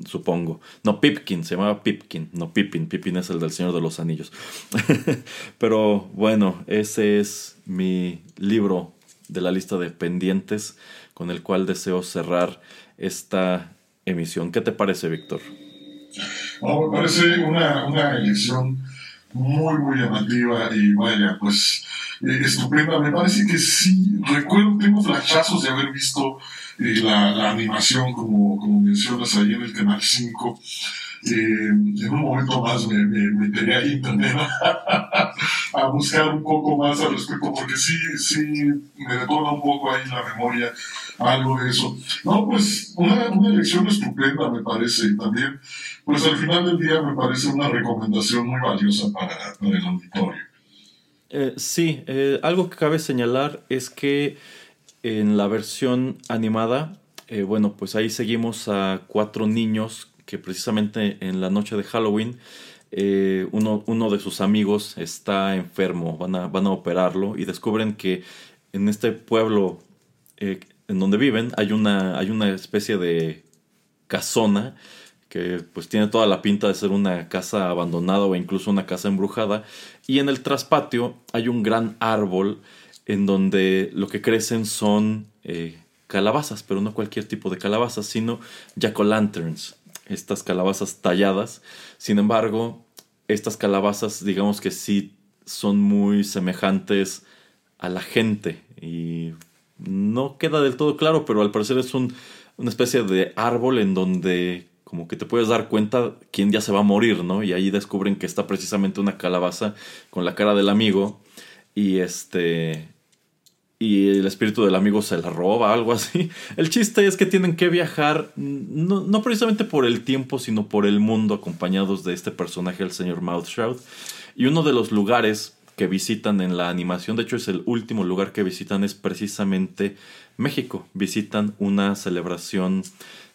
supongo. No, Pipkin, se llamaba Pipkin, no Pippin. Pippin es el del Señor de los Anillos. Pero bueno, ese es mi libro de la lista de pendientes con el cual deseo cerrar esta emisión. ¿Qué te parece, Víctor? me parece una, una, elección muy, muy llamativa y vaya, pues eh, estupenda. Me parece que sí, recuerdo, tengo flashazos de haber visto eh, la, la, animación, como, como mencionas ahí en el Canal 5 eh, en un momento más me, me meteré a internet a, buscar un poco más al respecto, porque sí, sí, me detona un poco ahí la memoria algo de eso. No, pues una, una elección estupenda me parece, y también, pues al final del día me parece una recomendación muy valiosa para, para el auditorio. Eh, sí, eh, algo que cabe señalar es que en la versión animada, eh, bueno, pues ahí seguimos a cuatro niños que precisamente en la noche de Halloween uno, uno, de sus amigos está enfermo, van a, van a operarlo y descubren que en este pueblo en donde viven hay una, hay una especie de casona que pues tiene toda la pinta de ser una casa abandonada o incluso una casa embrujada y en el traspatio hay un gran árbol en donde lo que crecen son eh, calabazas, pero no cualquier tipo de calabazas, sino jack-o'-lanterns estas calabazas talladas. Sin embargo, estas calabazas, digamos que sí son muy semejantes a la gente y no queda del todo claro, pero al parecer es un, una especie de árbol en donde como que te puedes dar cuenta quién ya se va a morir, ¿no? Y ahí descubren que está precisamente una calabaza con la cara del amigo y este y el espíritu del amigo se la roba, algo así. El chiste es que tienen que viajar, no, precisamente por el tiempo, sino por el mundo, acompañados de este personaje, el señor Mouthshroud. Y uno de los lugares que visitan en la animación, de hecho es el último lugar que visitan, es precisamente México. Visitan una celebración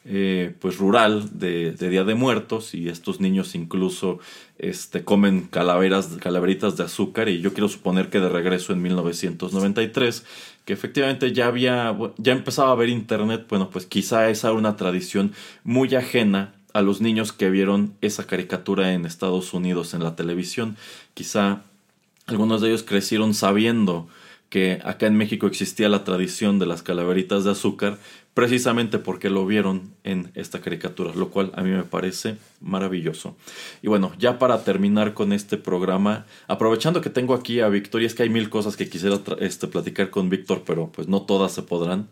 eh, pues rural de, Día de Muertos y estos niños incluso este, comen calaveras, calaveritas de azúcar y yo quiero suponer que de regreso en 1993 que efectivamente ya había, ya empezaba a haber internet, bueno pues quizá esa era una tradición muy ajena a los niños que vieron esa caricatura en Estados Unidos en la televisión. Quizá algunos de ellos crecieron sabiendo que acá en México existía la tradición de las calaveritas de azúcar, precisamente porque lo vieron en esta caricatura, lo cual a mí me parece maravilloso. Y bueno, ya para terminar con este programa, aprovechando que tengo aquí a Víctor, y es que hay mil cosas que quisiera este, platicar con Víctor, pero pues no todas se podrán.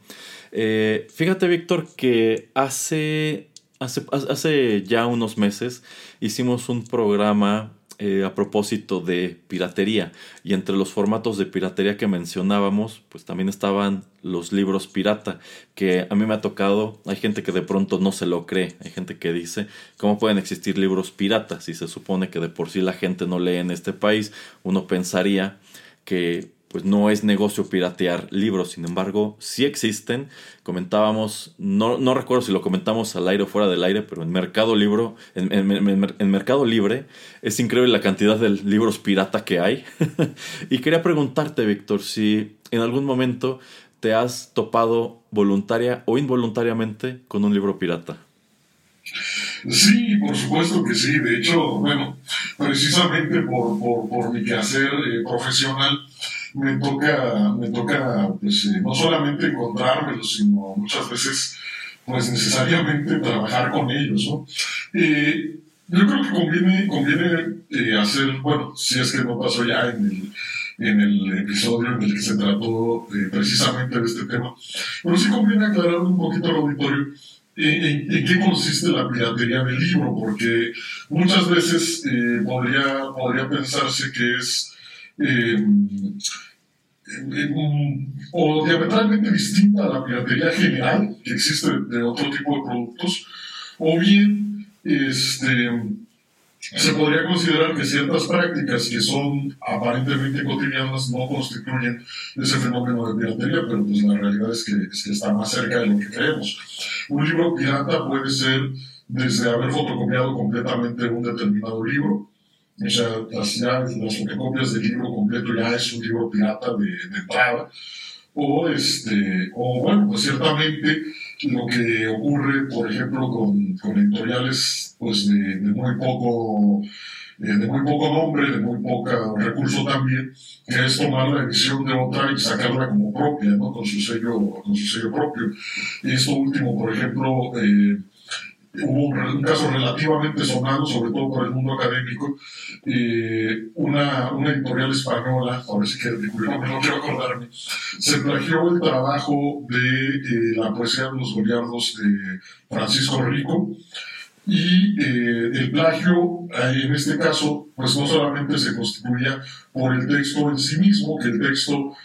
Eh, fíjate, Víctor, que hace, hace, hace ya unos meses hicimos un programa eh, a propósito de piratería. Y entre los formatos de piratería que mencionábamos, pues también estaban los libros pirata, que a mí me ha tocado, hay gente que de pronto no se lo cree, hay gente que dice, ¿cómo pueden existir libros piratas? Si se supone que de por sí la gente no lee en este país, uno pensaría que pues no es negocio piratear libros, sin embargo, sí existen. Comentábamos, no, no recuerdo si lo comentamos al aire o fuera del aire, pero en Mercado Libro, en, Mercado Libre, es increíble la cantidad de libros pirata que hay. y quería preguntarte, Víctor, si en algún momento te has topado voluntaria o involuntariamente con un libro pirata. Sí, por supuesto que sí. De hecho, bueno, precisamente por, por, mi quehacer eh, profesional, me toca, me toca pues, eh, no solamente encontrármelos, sino muchas veces, pues necesariamente trabajar con ellos, ¿no? Eh, yo creo que conviene, conviene eh, hacer, bueno, si es que no pasó ya en el, en el episodio en el que se trató precisamente de este tema, pero sí conviene aclarar un poquito al auditorio en, en, qué consiste la piratería del libro, porque muchas veces podría, podría pensarse que es eh, o diametralmente distinta a la piratería general que existe de otro tipo de productos, o bien este, se podría considerar que ciertas prácticas que son aparentemente cotidianas no constituyen ese fenómeno de piratería, pero pues la realidad es que, es que está más cerca de lo que creemos. Un libro pirata puede ser desde haber fotocopiado completamente un determinado libro, sea, las, las fotocopias del libro completo ya es un libro pirata de, de entrada. O, este, o bueno, pues ciertamente lo que ocurre, por ejemplo, con, con editoriales pues de, de muy poco eh, de muy poco nombre, de muy poco recurso también, que es tomar la edición de otra y sacarla como propia, ¿no? con, su sello, con su sello propio. Y esto último, por ejemplo, eh, hubo un, caso relativamente sonado, sobre todo por el mundo académico, eh, una, una, editorial española, ahora sí que nombre no quiero acordarme, se plagió el trabajo de eh, la poesía de los goliardos de Francisco Rico, y eh, el plagio, en este caso, pues no solamente se constituía por el texto en sí mismo, que el texto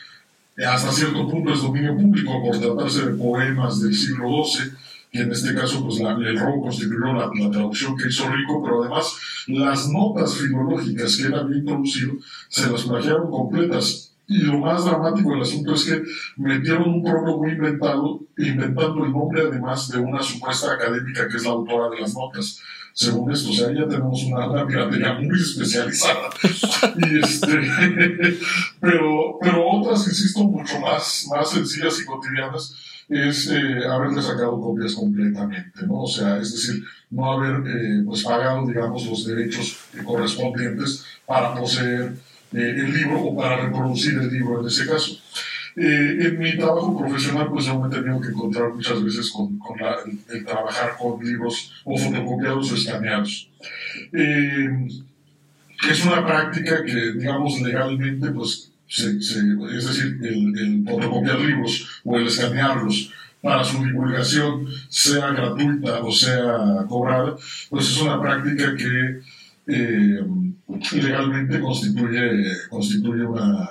hasta cierto punto es dominio público por tratarse de poemas del siglo XII, y en este caso pues el robo constituyó la, traducción que hizo Rico, pero además las notas filológicas que él había introducido se las plagiaron completas. Y lo más dramático del asunto es que metieron un prólogo inventado, inventando el nombre además de una supuesta académica que es la autora de las notas según esto. O sea, ya tenemos una, una piratería muy especializada. y este, pero, pero otras, insisto, mucho más, más sencillas y cotidianas, es eh, haberle sacado copias completamente, ¿no? O sea, es decir, no haber eh, pues pagado, digamos, los derechos correspondientes para poseer eh, el libro o para reproducir el libro en ese caso. en mi trabajo profesional, pues yo me he tenido que encontrar muchas veces con, con la, el, trabajar con libros o fotocopiados o escaneados. es una práctica que, digamos, legalmente, pues es decir, el, fotocopiar libros o el escanearlos para su divulgación, sea gratuita o sea cobrada, pues es una práctica que eh, legalmente constituye, constituye una,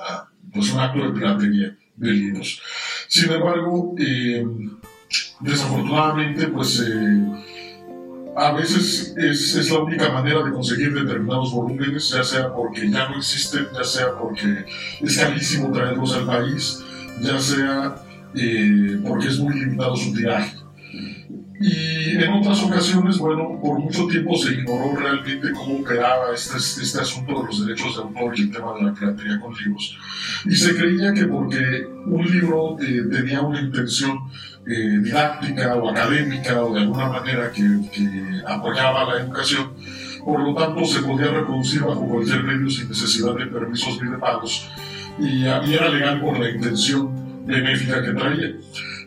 pues un acto de piratería de libros. Sin embargo, eh, desafortunadamente, pues eh, a veces es, es, la única manera de conseguir determinados volúmenes, ya sea porque ya no existen, ya sea porque es carísimo traerlos al país, ya sea eh, porque es muy limitado su tiraje. Y en otras ocasiones, bueno, por mucho tiempo se ignoró realmente cómo operaba este, este asunto de los derechos de autor y el tema de la piratería con libros. Y se creía que porque un libro eh, tenía una intención eh, didáctica o académica o de alguna manera que, apoyaba la educación, por lo tanto se podía reproducir bajo cualquier medio sin necesidad de permisos ni de pagos y, era legal por la intención benéfica que traía.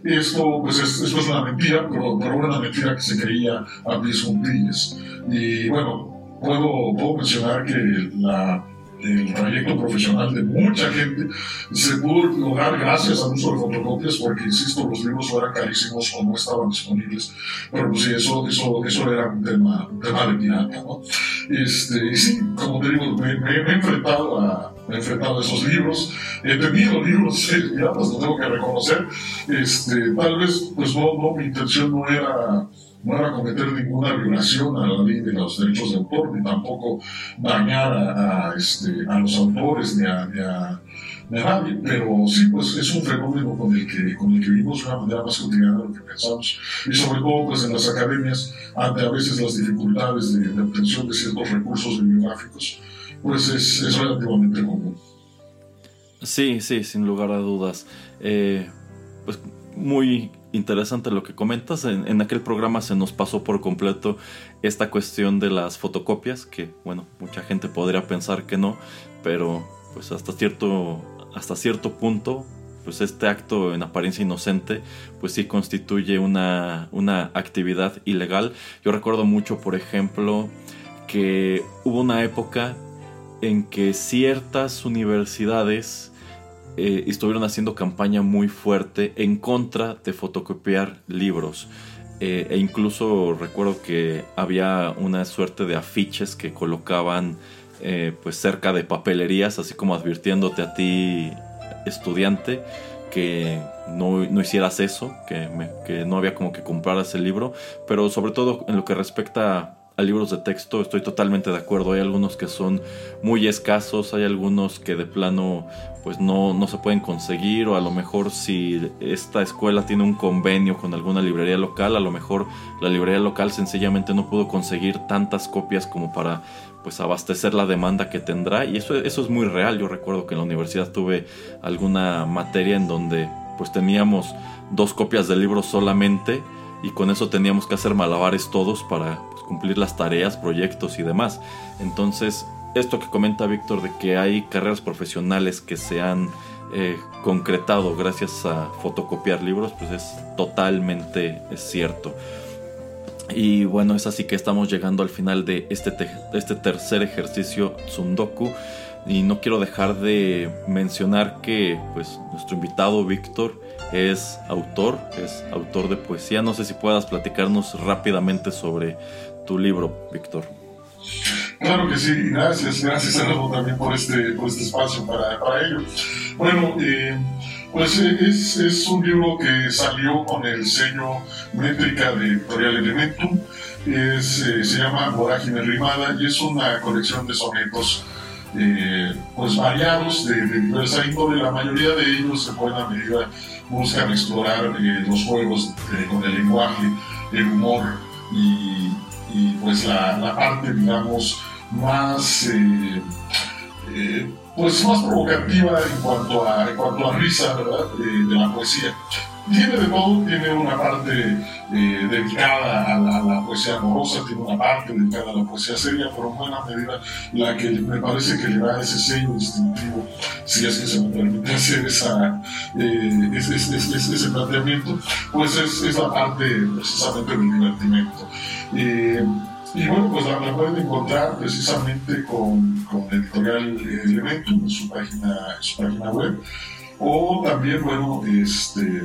Esto, pues esto es una mentira, pero, pero una mentira que se creía a pies juntillas. Y bueno, puedo, puedo mencionar que la el trayecto profesional de mucha gente se pudo lograr gracias al uso de fotocopias porque, insisto, los libros eran carísimos o no estaban disponibles. Pero pues sí, eso, eso, eso era un tema, tema de pirata, ¿no? Este, y sí, como te digo, me, me- me he enfrentado a, me he enfrentado a esos libros, he tenido libros eh, piratas, lo tengo que reconocer. Este, tal vez, pues no, no, mi intención no era no era cometer ninguna violación a la ley de los derechos de autor, ni tampoco dañar a, a, este, a los autores ni a, ni, a, ni a nadie, pero sí, pues es un fenómeno con el que, con el que vivimos de una manera más cotidiana de lo que pensamos, y sobre todo pues en las academias, ante a veces las dificultades de, de obtención de ciertos recursos bibliográficos, pues es, es relativamente común. Sí, sí, sin lugar a dudas. Eh, pues muy interesante lo que comentas. En, aquel programa se nos pasó por completo esta cuestión de las fotocopias, que bueno, mucha gente podría pensar que no, pero pues hasta cierto, hasta cierto punto, pues este acto en apariencia inocente, pues sí constituye una, una actividad ilegal. Yo recuerdo mucho, por ejemplo, que hubo una época en que ciertas universidades eh, estuvieron haciendo campaña muy fuerte en contra de fotocopiar libros. Eh, e incluso recuerdo que había una suerte de afiches que colocaban eh, pues cerca de papelerías, así como advirtiéndote a ti, estudiante, que no, no hicieras eso, que, que no había como que compraras el libro, pero sobre todo en lo que respecta a libros de texto estoy totalmente de acuerdo. Hay algunos que son muy escasos, hay algunos que de plano pues no, no se pueden conseguir o a lo mejor si esta escuela tiene un convenio con alguna librería local, a lo mejor la librería local sencillamente no pudo conseguir tantas copias como para pues abastecer la demanda que tendrá y eso, eso es muy real. Yo recuerdo que en la universidad tuve alguna materia en donde pues teníamos dos copias del libro solamente y con eso teníamos que hacer malabares todos para cumplir las tareas, proyectos y demás. Entonces, esto que comenta Víctor de que hay carreras profesionales que se han eh, concretado gracias a fotocopiar libros, pues es totalmente cierto. Y bueno, es así que estamos llegando al final de este, te este tercer ejercicio Tsundoku. Y no quiero dejar de mencionar que pues, nuestro invitado Víctor es autor, es autor de poesía. No sé si puedas platicarnos rápidamente sobre tu libro, Víctor. Claro que sí, gracias, gracias Arnaldo también por este, por este espacio para, ello. Bueno, eh, pues es, es, un libro que salió con el sello métrica de Editorial Elementum, es, eh, se llama Vorágine Rimada y es una colección de sonetos eh, pues variados de, de diversa índole, la mayoría de ellos en buena medida buscan explorar eh, los juegos con el lenguaje, el humor y, y pues la, la, parte, digamos, más, eh, eh, pues más provocativa en cuanto a, en cuanto a risa, ¿verdad?, de la poesía. Tiene de todo, tiene una parte eh, dedicada a la, poesía amorosa, tiene una parte dedicada a la poesía seria, pero en buena medida la que me parece que le da ese sello distintivo, si es que se me permite hacer esa, eh, ese, ese, ese, ese, planteamiento, pues es, es, la parte precisamente del divertimento. Eh, y bueno, pues la, pueden encontrar precisamente con, con Editorial Elementum en su página, en su página web, o también, bueno, este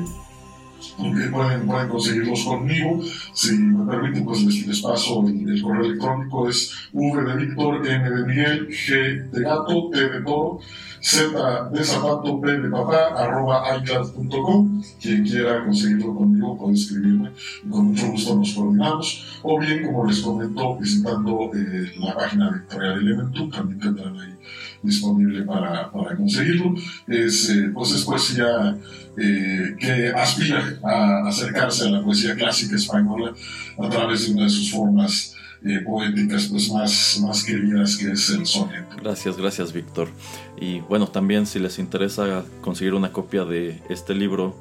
pueden, pueden conseguirlos conmigo. Si me permiten, pues les, les paso el, correo electrónico, es V de Víctor, M de Miguel, G de Gato, T de Toro, Z de Zapato, P de Papá, arroba iCloud.com. Quien quiera conseguirlo conmigo puede escribirme y con mucho gusto nos coordinamos. O bien, como les comento, visitando eh, la página de Editorial Elementum, también tendrán ahí disponible para, para conseguirlo. Es, eh, pues es poesía eh, que aspira a acercarse a la poesía clásica española a través de una de sus formas eh, poéticas pues más, más queridas que es el soneto. Gracias, gracias Víctor. Y bueno, también si les interesa conseguir una copia de este libro,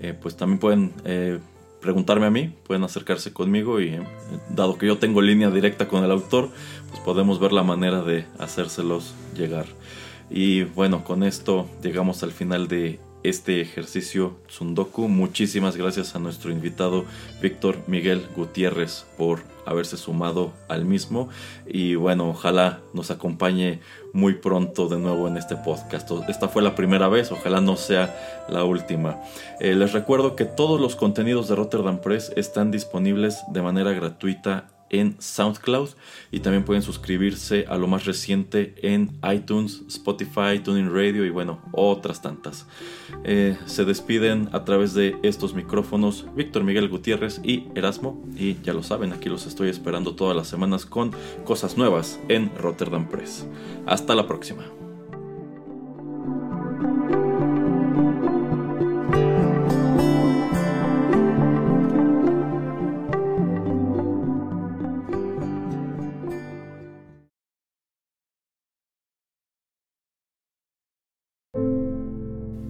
eh, pues también pueden eh, preguntarme a mí, pueden acercarse conmigo y dado que yo tengo línea directa con el autor, pues podemos ver la manera de hacérselos llegar. Y bueno, con esto llegamos al final de este ejercicio Tsundoku. Muchísimas gracias a nuestro invitado Víctor Miguel Gutiérrez por haberse sumado al mismo y bueno, ojalá nos acompañe muy pronto de nuevo en este podcast. Esta fue la primera vez, ojalá no sea la última. Eh, les recuerdo que todos los contenidos de Rotterdam Press están disponibles de manera gratuita en SoundCloud y también pueden suscribirse a lo más reciente en iTunes, Spotify, Tuning Radio y bueno, otras tantas. Eh, se despiden a través de estos micrófonos Víctor Miguel Gutiérrez y Erasmo y ya lo saben, aquí los estoy esperando todas las semanas con cosas nuevas en Rotterdam Press. Hasta la próxima.